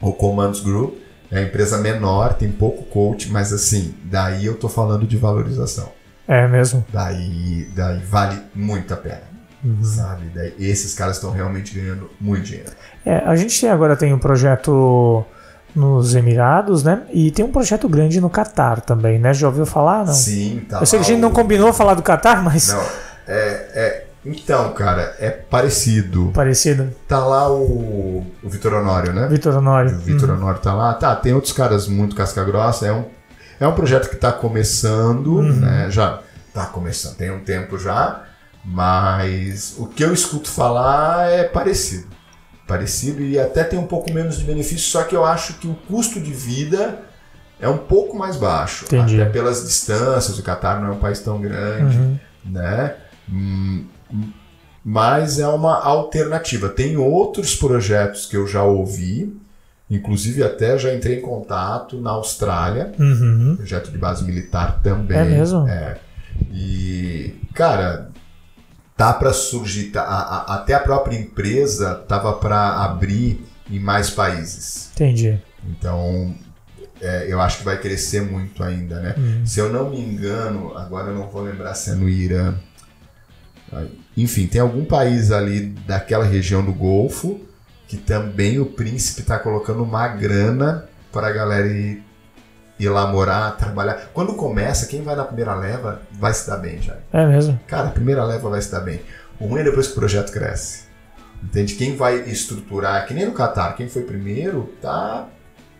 Speaker 2: ou Commands Group, é a empresa menor, tem pouco coach, mas assim, daí eu tô falando de valorização.
Speaker 1: É mesmo.
Speaker 2: Daí, daí vale muito a pena.
Speaker 1: Uhum.
Speaker 2: Sabe? Daí, esses caras estão realmente ganhando muito dinheiro.
Speaker 1: É, a gente agora tem um projeto nos Emirados, né? E tem um projeto grande no Catar também, né? Já ouviu falar? Não.
Speaker 2: Sim, tá
Speaker 1: Eu sei que a gente não combinou falar do Catar, mas
Speaker 2: Não, é, é. Então, cara, é parecido.
Speaker 1: parecido.
Speaker 2: Tá lá o, o Vitor Honório, né?
Speaker 1: Vitor Honório.
Speaker 2: O Vitor Honório tá lá. Tá, tem outros caras muito casca grossa. É um, é um projeto que tá começando,
Speaker 1: Uhum.
Speaker 2: né? Já tá começando, tem um tempo já. Mas o que eu escuto falar é parecido. Parecido e até tem um pouco menos de benefício, só que eu acho que o custo de vida é um pouco mais baixo.
Speaker 1: Entendi.
Speaker 2: Até pelas distâncias, o Catar não é um país tão grande
Speaker 1: Uhum.
Speaker 2: né? Hum, hum, Mas é uma alternativa. Tem outros projetos que eu já ouvi, inclusive até já entrei em contato na Austrália,
Speaker 1: Uhum.
Speaker 2: projeto de base militar também.
Speaker 1: É mesmo?
Speaker 2: É. E, cara, tá para surgir, tá- a- a- até a própria empresa tava para abrir em mais países.
Speaker 1: Entendi.
Speaker 2: Então, é, eu acho que vai crescer muito ainda, né?
Speaker 1: Uhum.
Speaker 2: Se eu não me engano, agora eu não vou lembrar se é no Irã. Enfim, tem algum país ali daquela região do Golfo que também o príncipe está colocando uma grana para a galera ir, ir lá morar, trabalhar. Quando começa, quem vai na primeira leva vai se dar bem já.
Speaker 1: É mesmo.
Speaker 2: Cara, a primeira leva vai se dar bem. O ruim é depois que o projeto cresce. Entende? Quem vai estruturar, que nem no Catar, quem foi primeiro, tá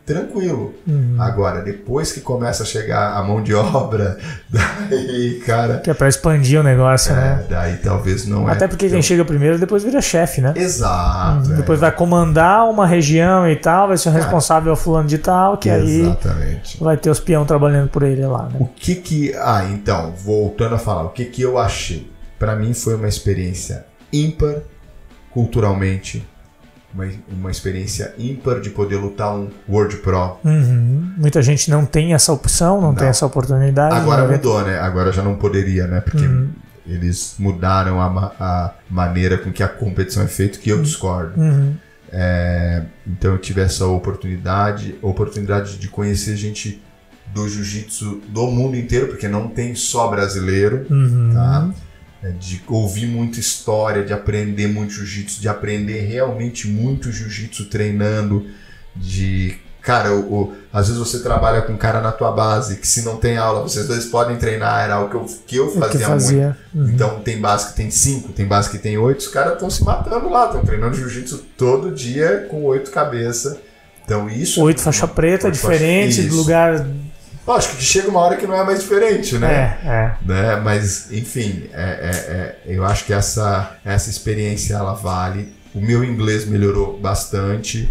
Speaker 2: tranquilo.
Speaker 1: Uhum.
Speaker 2: Agora, depois que começa a chegar a mão de obra, daí, cara,
Speaker 1: Que é pra expandir o negócio,
Speaker 2: é,
Speaker 1: né?
Speaker 2: daí talvez não é.
Speaker 1: Até porque
Speaker 2: tão-
Speaker 1: quem chega primeiro depois vira chefe, né?
Speaker 2: Exato.
Speaker 1: Uhum.
Speaker 2: é.
Speaker 1: Depois vai comandar uma região e tal, vai ser o responsável fulano de tal, que aí
Speaker 2: Exatamente.
Speaker 1: vai ter os peão trabalhando por ele lá, né?
Speaker 2: O que que. Ah, então, voltando a falar, o que que eu achei? Pra mim foi uma experiência ímpar, culturalmente, uma, uma experiência ímpar de poder lutar um World Pro.
Speaker 1: Uhum. Muita gente não tem essa opção, não, tem
Speaker 2: Não.
Speaker 1: essa oportunidade.
Speaker 2: Agora
Speaker 1: né?
Speaker 2: mudou, né? Agora já não poderia, né? Porque
Speaker 1: Uhum.
Speaker 2: eles mudaram a, ma- a maneira com que a competição é feita, que eu discordo.
Speaker 1: Uhum.
Speaker 2: É, então eu tive essa oportunidade, oportunidade de conhecer gente do jiu-jitsu do mundo inteiro, porque não tem só brasileiro,
Speaker 1: Uhum.
Speaker 2: tá? É, de ouvir muita história, de aprender muito jiu-jitsu, de aprender realmente muito jiu-jitsu treinando, de cara, o, o- às vezes você trabalha com um cara na tua base que se não tem aula, vocês dois podem treinar, era algo que eu, que eu
Speaker 1: O que
Speaker 2: fazia, muito.
Speaker 1: fazia. Uhum.
Speaker 2: Então tem base que tem cinco, tem base que tem oito, os caras estão se matando lá, estão treinando jiu-jitsu todo dia com oito cabeças. Então isso.
Speaker 1: Oito faixa preta,
Speaker 2: faixa-
Speaker 1: diferente, do
Speaker 2: Isso.
Speaker 1: lugar.
Speaker 2: Lógico que chega uma hora que não é mais diferente, né?
Speaker 1: É, é.
Speaker 2: né? Mas, enfim, é, é- é- eu acho que essa, essa experiência ela vale. O meu inglês melhorou bastante.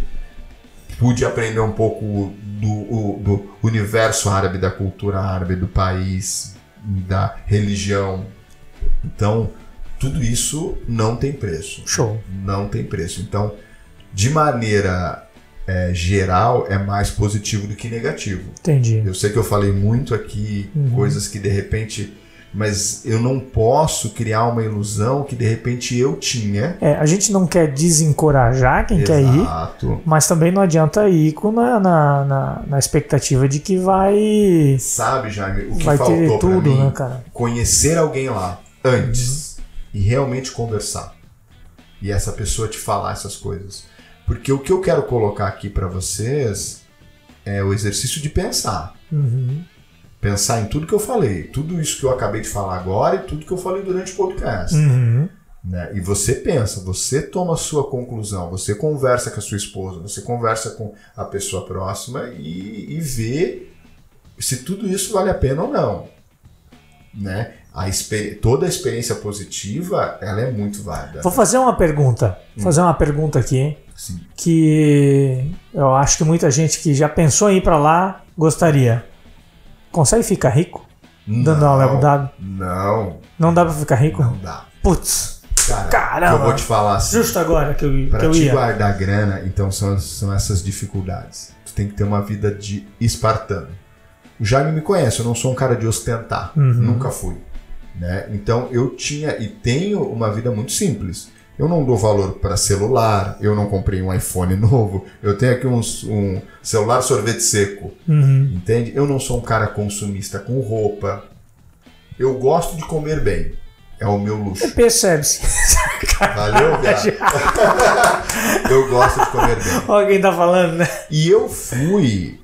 Speaker 2: Pude aprender um pouco do, do universo árabe, da cultura árabe, do país, da religião. Então, tudo isso não tem preço.
Speaker 1: Show.
Speaker 2: Não tem preço. Então, de maneira é, geral, é mais positivo do que negativo.
Speaker 1: Entendi.
Speaker 2: Eu sei que eu falei muito aqui
Speaker 1: Uhum.
Speaker 2: coisas que de repente. Mas eu não posso criar uma ilusão que de repente eu tinha.
Speaker 1: É, a gente não quer desencorajar quem quer ir,
Speaker 2: Exato.
Speaker 1: mas também não adianta ir com na, na, na, na expectativa de que vai,
Speaker 2: Sabe, Jaime, o que
Speaker 1: vai
Speaker 2: faltou
Speaker 1: ter tudo,
Speaker 2: mim?
Speaker 1: né, cara?
Speaker 2: Conhecer alguém lá antes e realmente conversar. E essa pessoa te falar essas coisas. Porque o que eu quero colocar aqui pra vocês é o exercício de pensar.
Speaker 1: Uhum.
Speaker 2: Pensar em tudo que eu falei, tudo isso que eu acabei de falar agora e tudo que eu falei durante o podcast.
Speaker 1: Uhum.
Speaker 2: né? E você pensa, você toma a sua conclusão, você conversa com a sua esposa, você conversa com a pessoa próxima e, e vê se tudo isso vale a pena ou não, né? A toda a experiência positiva, ela é muito válida.
Speaker 1: Vou fazer uma pergunta. Vou fazer uma pergunta aqui, hein?
Speaker 2: Sim.
Speaker 1: que eu acho que muita gente que já pensou em ir pra lá gostaria. Consegue ficar rico? Dando aula em Abu Dhabi?
Speaker 2: Não,
Speaker 1: Não dá pra ficar rico?
Speaker 2: não dá.
Speaker 1: Putz,
Speaker 2: Cara,
Speaker 1: Caramba.
Speaker 2: eu vou te falar assim.
Speaker 1: justo agora que eu, que
Speaker 2: Para
Speaker 1: eu
Speaker 2: te
Speaker 1: ia.
Speaker 2: guardar grana, então são, são essas dificuldades. Tu tem que ter uma vida de espartano. O Jaime me conhece, eu não sou um cara de ostentar.
Speaker 1: Uhum.
Speaker 2: Nunca fui. Né? Então eu tinha e tenho uma vida muito simples. Eu não dou valor para celular, eu não comprei um iPhone novo, eu tenho aqui uns- um celular sorvete seco.
Speaker 1: Uhum.
Speaker 2: Entende? Eu não sou um cara consumista com roupa. Eu gosto de comer bem. É o meu luxo.
Speaker 1: Percebe-se.
Speaker 2: Valeu, viado? eu gosto de comer bem.
Speaker 1: Olha quem tá falando, né?
Speaker 2: E eu fui.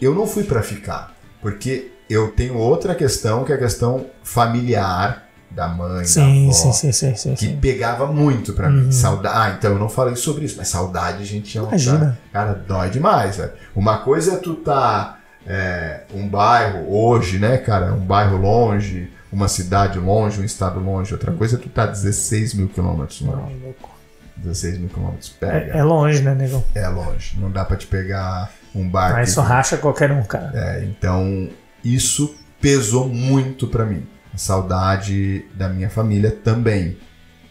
Speaker 2: Eu não fui pra ficar. Porque eu tenho outra questão, que é a questão familiar da mãe,
Speaker 1: Sim,
Speaker 2: da avó.
Speaker 1: sim, sim, sim, sim,
Speaker 2: Que
Speaker 1: sim.
Speaker 2: pegava muito pra mim. Saudade. Ah, então eu não falei sobre isso, mas saudade a gente é um
Speaker 1: Imagina.
Speaker 2: Cara, dói demais, velho. Uma coisa é tu tá é, um bairro hoje, né, cara? Um bairro longe, uma cidade longe, um estado longe. Outra coisa é tu tá 16 mil quilômetros longe. 16 mil quilômetros. Pega.
Speaker 1: É, é longe, né, nego?
Speaker 2: É longe. Não dá pra te pegar um barco.
Speaker 1: Mas isso racha qualquer um, cara.
Speaker 2: É, então isso pesou muito pra mim. A saudade da minha família também.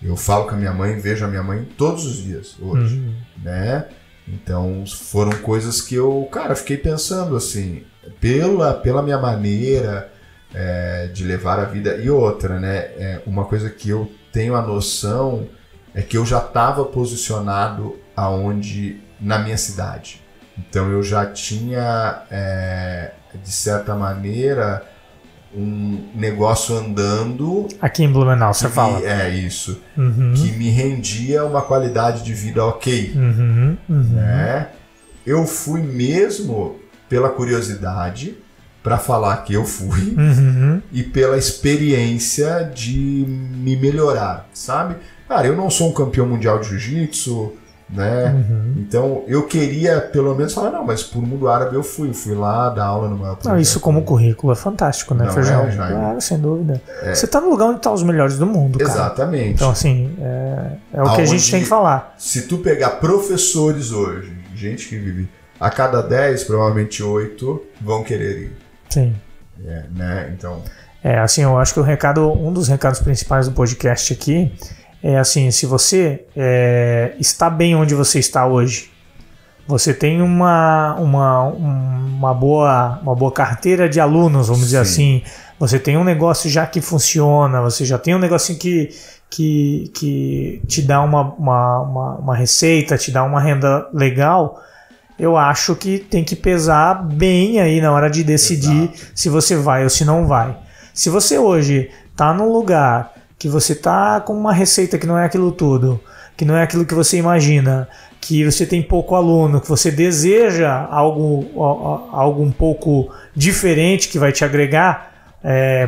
Speaker 2: Eu falo com a minha mãe, vejo a minha mãe todos os dias hoje,
Speaker 1: Uhum.
Speaker 2: né? Então foram coisas que eu, cara, fiquei pensando assim, pela, pela minha maneira é, de levar a vida e outra, né? É, uma coisa que eu tenho a noção é que eu já estava posicionado aonde na minha cidade. Então eu já tinha, é, de certa maneira, um negócio andando.
Speaker 1: Aqui em Blumenau, você fala.
Speaker 2: É isso.
Speaker 1: Uhum.
Speaker 2: Que me rendia uma qualidade de vida ok.
Speaker 1: Uhum. Uhum.
Speaker 2: Né? Eu fui mesmo pela curiosidade para falar que eu fui
Speaker 1: Uhum.
Speaker 2: e pela experiência de me melhorar, sabe? Cara, eu não sou um campeão mundial de jiu-jitsu, né?
Speaker 1: Uhum.
Speaker 2: Então eu queria pelo menos falar, não, mas por mundo árabe eu fui, fui lá dar aula no maior
Speaker 1: Não, isso como currículo é fantástico, né,
Speaker 2: Não
Speaker 1: Feijão?
Speaker 2: é, Jaime?
Speaker 1: claro, sem dúvida. Você tá no lugar onde tá os melhores do mundo, cara.
Speaker 2: Exatamente.
Speaker 1: Então, assim, é, é o que a gente
Speaker 2: Aonde-
Speaker 1: tem que falar.
Speaker 2: Se tu pegar professores hoje, gente que vive a cada 10, provavelmente 8 vão querer ir,
Speaker 1: Sim.
Speaker 2: é, né? Então,
Speaker 1: É, assim, eu acho que o recado, um dos recados principais do podcast aqui é assim, se você é, está bem onde você está hoje, você tem uma, uma, uma, boa, uma boa carteira de alunos, vamos dizer assim, você tem um negócio já que funciona, você já tem um negocinho que, que, que te dá uma, uma, uma, uma receita, te dá uma renda legal, eu acho que tem que pesar bem aí na hora de decidir se você vai ou se não vai. Se você hoje tá num lugar que você tá com uma receita que não é aquilo tudo, que não é aquilo que você imagina, que você tem pouco aluno, que você deseja algo, algo um pouco diferente que vai te agregar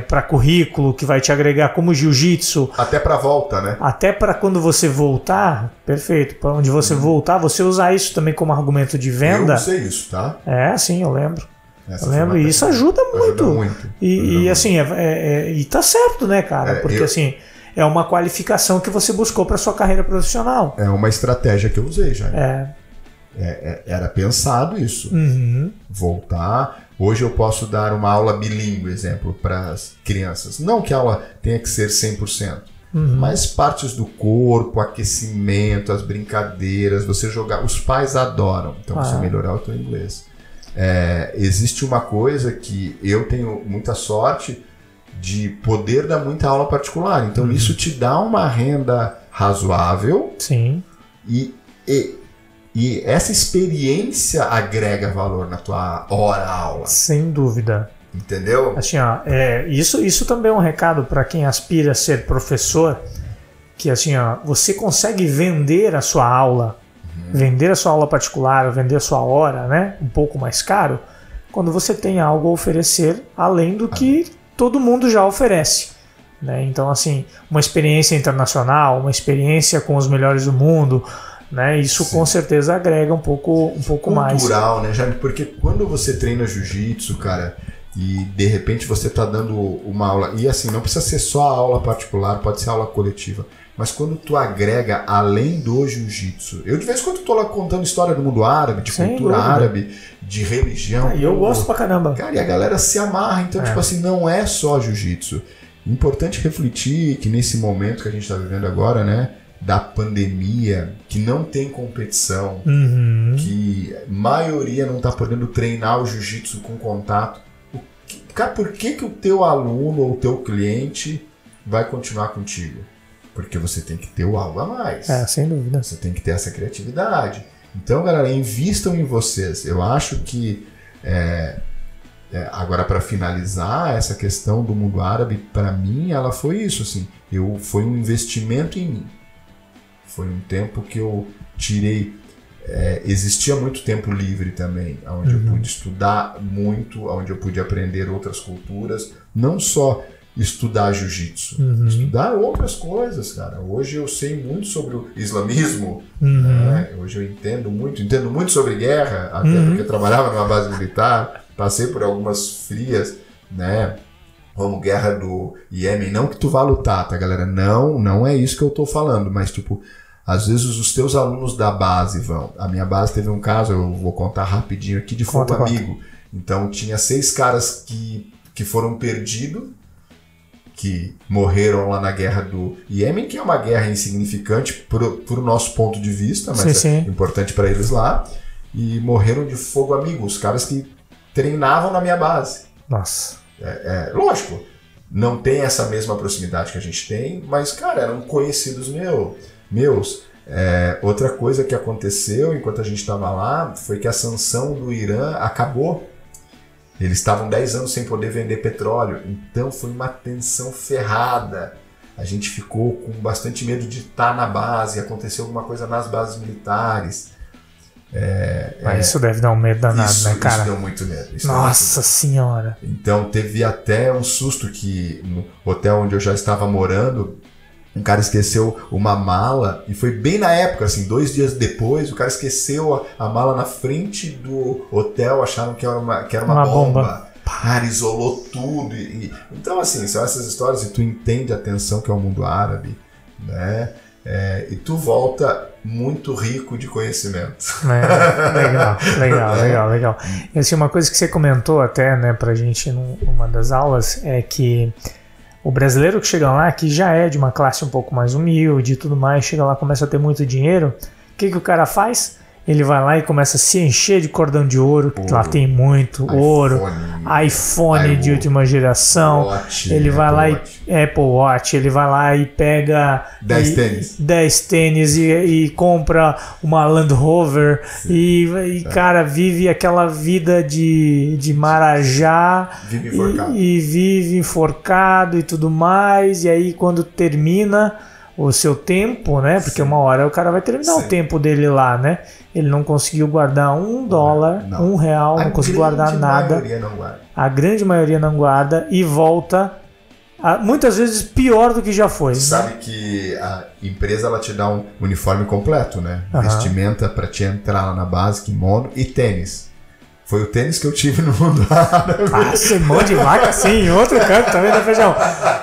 Speaker 1: para currículo, que vai te agregar como jiu-jitsu,
Speaker 2: até pra volta, né?
Speaker 1: até para quando você voltar, perfeito, para onde você voltar, você usar isso também como argumento de venda.
Speaker 2: Eu sei isso, tá?
Speaker 1: É, sim, eu lembro.
Speaker 2: Essa
Speaker 1: Eu lembro, e isso ajuda muito.
Speaker 2: Ajuda muito.
Speaker 1: E,
Speaker 2: Ajuda
Speaker 1: e
Speaker 2: muito.
Speaker 1: assim, é, é- e tá certo, né, cara?
Speaker 2: É,
Speaker 1: Porque
Speaker 2: eu-
Speaker 1: assim, é uma qualificação que você buscou para sua carreira profissional.
Speaker 2: É uma estratégia que eu usei já.
Speaker 1: É.
Speaker 2: É- era pensado isso.
Speaker 1: Uhum.
Speaker 2: Voltar. Hoje eu posso dar uma aula bilíngue, exemplo, para as crianças. Não que a aula tenha que ser 100%,
Speaker 1: Uhum.
Speaker 2: mas partes do corpo, aquecimento, as brincadeiras, você jogar. Os pais adoram, então você
Speaker 1: Ah.
Speaker 2: melhorar o teu inglês. É, existe uma coisa que eu tenho muita sorte de poder dar muita aula particular. Então
Speaker 1: Uhum.
Speaker 2: isso te dá uma renda razoável
Speaker 1: Sim.
Speaker 2: e, e, e essa experiência agrega valor na tua hora aula,
Speaker 1: Sem dúvida.
Speaker 2: entendeu?
Speaker 1: Assim, ó, é, isso, isso também é um recado para quem aspira a ser professor, que assim, ó, você consegue vender a sua aula, vender a sua aula particular, vender a sua hora, né, um pouco mais caro, quando você tem algo a oferecer além do que todo mundo já oferece. Né? Então, assim, uma experiência internacional, uma experiência com os melhores do mundo, né? Isso Sim. com certeza agrega um pouco, um pouco
Speaker 2: Cultural,
Speaker 1: mais.
Speaker 2: Cultural, né, Jaime? Porque quando você treina jiu-jitsu, cara, e de repente você está dando uma aula, e assim, não precisa ser só a aula particular, pode ser aula coletiva. Mas quando tu agrega além do jiu-jitsu, eu de vez em quando tô lá contando história do mundo árabe, de Sem cultura dúvida. árabe, de religião.
Speaker 1: Ah, e eu gosto pra caramba.
Speaker 2: Cara, e a galera se amarra, então, é. tipo assim, não é só jiu-jitsu. Importante refletir que nesse momento que a gente está vivendo agora, né? Da pandemia, que não tem competição,
Speaker 1: uhum.
Speaker 2: que a maioria não está podendo treinar o jiu-jitsu com contato. Cara, por que, que o teu aluno ou o teu cliente vai continuar contigo? Porque você tem que ter o algo a mais.
Speaker 1: É, sem dúvida.
Speaker 2: Você tem que ter essa criatividade. Então, galera, invistam em vocês. Eu acho que é, é, agora para finalizar essa questão do mundo árabe, para mim ela foi isso, assim. Eu foi um investimento em mim. Foi um tempo que eu tirei. É, existia muito tempo livre também, onde uhum. eu pude estudar muito, onde eu pude aprender outras culturas, não só estudar jiu-jitsu, uhum. estudar outras coisas, cara. Hoje eu sei muito sobre o islamismo, uhum. né? hoje eu entendo muito, entendo muito sobre guerra, até uhum. porque trabalhava numa base militar, passei por algumas frias, né? Como guerra do Iêmen, não que tu vá lutar, tá, galera? Não, não é isso que eu tô falando, mas tipo, às vezes os teus alunos da base vão. A minha base teve um caso, eu vou contar rapidinho aqui de fogo amigo. Então tinha seis caras que, que foram perdidos que morreram lá na guerra do Iêmen, que é uma guerra insignificante por, o nosso ponto de vista, mas sim, é sim. importante para eles lá. E morreram de fogo amigo, os caras que treinavam na minha base.
Speaker 1: Nossa.
Speaker 2: É, é, lógico, não tem essa mesma proximidade que a gente tem, mas, cara, eram conhecidos meu, meus. É, outra coisa que aconteceu enquanto a gente estava lá foi que a sanção do Irã acabou eles estavam 10 anos sem poder vender petróleo, então foi uma tensão ferrada. A gente ficou com bastante medo de estar na base, aconteceu alguma coisa nas bases militares.
Speaker 1: É, Mas é, isso deve dar um medo danado,
Speaker 2: isso,
Speaker 1: né, cara?
Speaker 2: Isso deu muito medo.
Speaker 1: Nossa
Speaker 2: muito
Speaker 1: senhora!
Speaker 2: Então teve até um susto que no hotel onde eu já estava morando, um cara esqueceu uma mala e foi bem na época, assim, dois dias depois, o cara esqueceu a, a mala na frente do hotel, acharam que era uma, que era uma, uma bomba. bomba. Cara, isolou tudo. E, e, então, assim, são essas histórias e tu entende a tensão que é o mundo árabe, né? É, e tu volta muito rico de conhecimento.
Speaker 1: É, legal, legal, legal, legal. E assim, uma coisa que você comentou até, né, pra gente numa das aulas é que o brasileiro que chega lá, que já é de uma classe um pouco mais humilde e tudo mais, chega lá começa a ter muito dinheiro, o que, que o cara faz? Ele vai lá e começa a se encher de cordão de ouro, porque lá tem muito iPhone, ouro, iPhone. de última geração. Watch, ele vai Apple lá Watch. e Apple Watch, ele vai lá e pega
Speaker 2: 10 tênis,
Speaker 1: 10 tênis e, e, compra uma Land Rover. E, e é. cara vive aquela vida de, de marajá
Speaker 2: vive e,
Speaker 1: e vive enforcado e tudo mais. E aí quando termina o seu tempo, né? Porque Sim. uma hora o cara vai terminar Sim. o tempo dele lá, né? Ele não conseguiu guardar um dólar, não. um real, a não conseguiu guardar nada.
Speaker 2: Não guarda.
Speaker 1: A grande maioria não guarda e volta a, muitas vezes pior do que já foi. Né?
Speaker 2: Sabe que a empresa ela te dá um uniforme completo, né? Uhum. Vestimenta para te entrar lá na base, kimono e tênis. Foi o tênis que eu tive no mundo árabe.
Speaker 1: Ah, semão de vaca assim, em outro canto também, né, Feijão?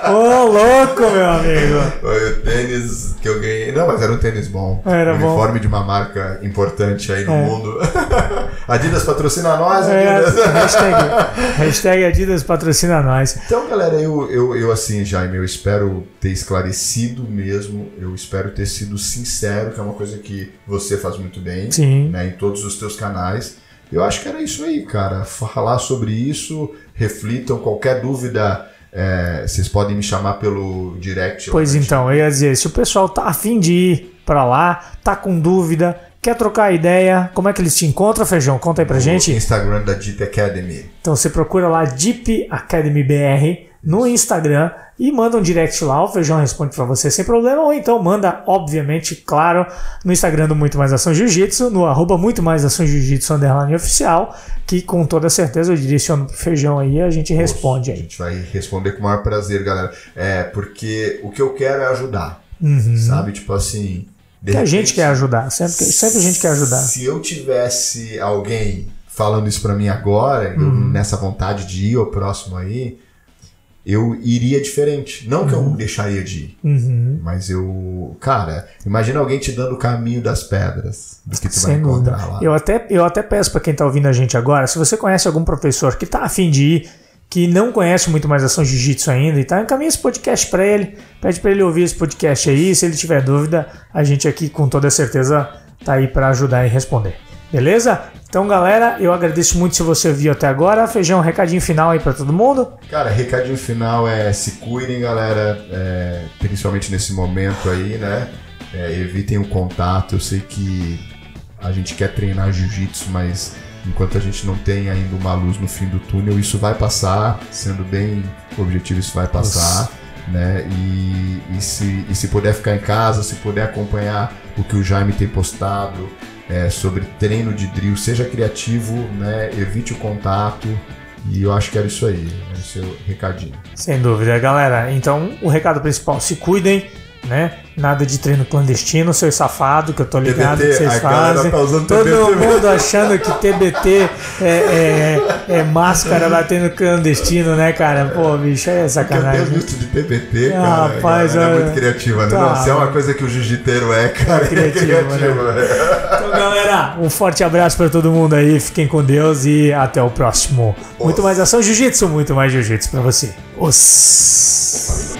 Speaker 1: Ô, louco, meu amigo.
Speaker 2: Foi o tênis que eu ganhei. Não, mas era um tênis bom.
Speaker 1: Era
Speaker 2: um
Speaker 1: bom.
Speaker 2: Uniforme de uma marca importante aí no é. mundo. Adidas patrocina nós, é, Adidas.
Speaker 1: hashtag, hashtag Adidas patrocina nós.
Speaker 2: Então, galera, eu, eu, eu assim, Jaime, eu espero ter esclarecido mesmo. Eu espero ter sido sincero, que é uma coisa que você faz muito bem.
Speaker 1: Sim.
Speaker 2: Né, em todos os teus canais. Eu acho que era isso aí, cara. Falar sobre isso, reflitam. Qualquer dúvida, é, vocês podem me chamar pelo direct.
Speaker 1: Pois então, eu ia dizer, se o pessoal tá afim de ir para lá, tá com dúvida, quer trocar ideia, como é que eles te encontram, Feijão? Conta aí pra no gente.
Speaker 2: Instagram da Deep Academy.
Speaker 1: Então você procura lá Deep Academy BR no Instagram e manda um direct lá, o Feijão responde para você sem problema, ou então manda, obviamente, claro, no Instagram do Muito Mais Ação Jiu-Jitsu, no arroba Muito Mais Ação Jiu-Jitsu underline oficial, que com toda certeza eu direciono pro Feijão aí e a gente Poxa, responde aí.
Speaker 2: A gente vai responder com o maior prazer, galera. É, porque o que eu quero é ajudar,
Speaker 1: uhum.
Speaker 2: sabe? Tipo assim, De
Speaker 1: que a
Speaker 2: repente,
Speaker 1: gente quer ajudar. Sempre, sempre a gente quer ajudar.
Speaker 2: Se eu tivesse alguém falando isso pra mim agora, eu
Speaker 1: Uhum.
Speaker 2: nessa vontade de ir ao próximo aí, eu iria diferente. Não que eu deixaria de ir,
Speaker 1: Uhum.
Speaker 2: mas eu. Cara, imagina alguém te dando o caminho das pedras do que tu vai
Speaker 1: Sem
Speaker 2: encontrar
Speaker 1: dúvida.
Speaker 2: lá.
Speaker 1: Eu até, eu até peço para quem está ouvindo a gente agora, se você conhece algum professor que está afim de ir, que não conhece muito mais ação jiu-jitsu ainda e tá, encaminha esse podcast para ele, pede para ele ouvir esse podcast aí, se ele tiver dúvida, a gente aqui com toda certeza tá aí para ajudar e responder. Beleza? Então, galera, eu agradeço muito se você viu até agora. Feijão, um recadinho final aí para todo mundo.
Speaker 2: Cara, recadinho final é se cuidem, galera, é, principalmente nesse momento aí, né? É, evitem o contato. Eu sei que a gente quer treinar jiu-jitsu, mas enquanto a gente não tem ainda uma luz no fim do túnel, isso vai passar. Sendo bem objetivo, isso vai passar. Né? E, e se, e se puder ficar em casa, se puder acompanhar o que o Jaime tem postado é, sobre treino de drill, seja criativo, né? evite o contato. E eu acho que era isso aí, o seu recadinho.
Speaker 1: Sem dúvida, galera. Então, o recado principal, se cuidem, né? Nada de treino clandestino, seu safado, que eu tô ligado
Speaker 2: TBT,
Speaker 1: que vocês
Speaker 2: galera
Speaker 1: fazem.
Speaker 2: tá
Speaker 1: Todo
Speaker 2: TBT.
Speaker 1: mundo achando que TBT é, é, é máscara batendo clandestino, né, cara? Pô, bicho, é
Speaker 2: Porque eu
Speaker 1: sacanagem.
Speaker 2: tenho visto de TBT,
Speaker 1: Ah,
Speaker 2: cara.
Speaker 1: rapaz,
Speaker 2: a galera é muito criativa, né?
Speaker 1: Tá.
Speaker 2: Não, se é uma coisa que o jiu-jiteiro é, cara, é
Speaker 1: criativo,
Speaker 2: criativo, né?
Speaker 1: Então, galera, um forte abraço pra todo mundo aí. Fiquem com Deus e até o próximo. Muito mais ação jiu-jitsu, muito mais jiu-jitsu pra você. Os.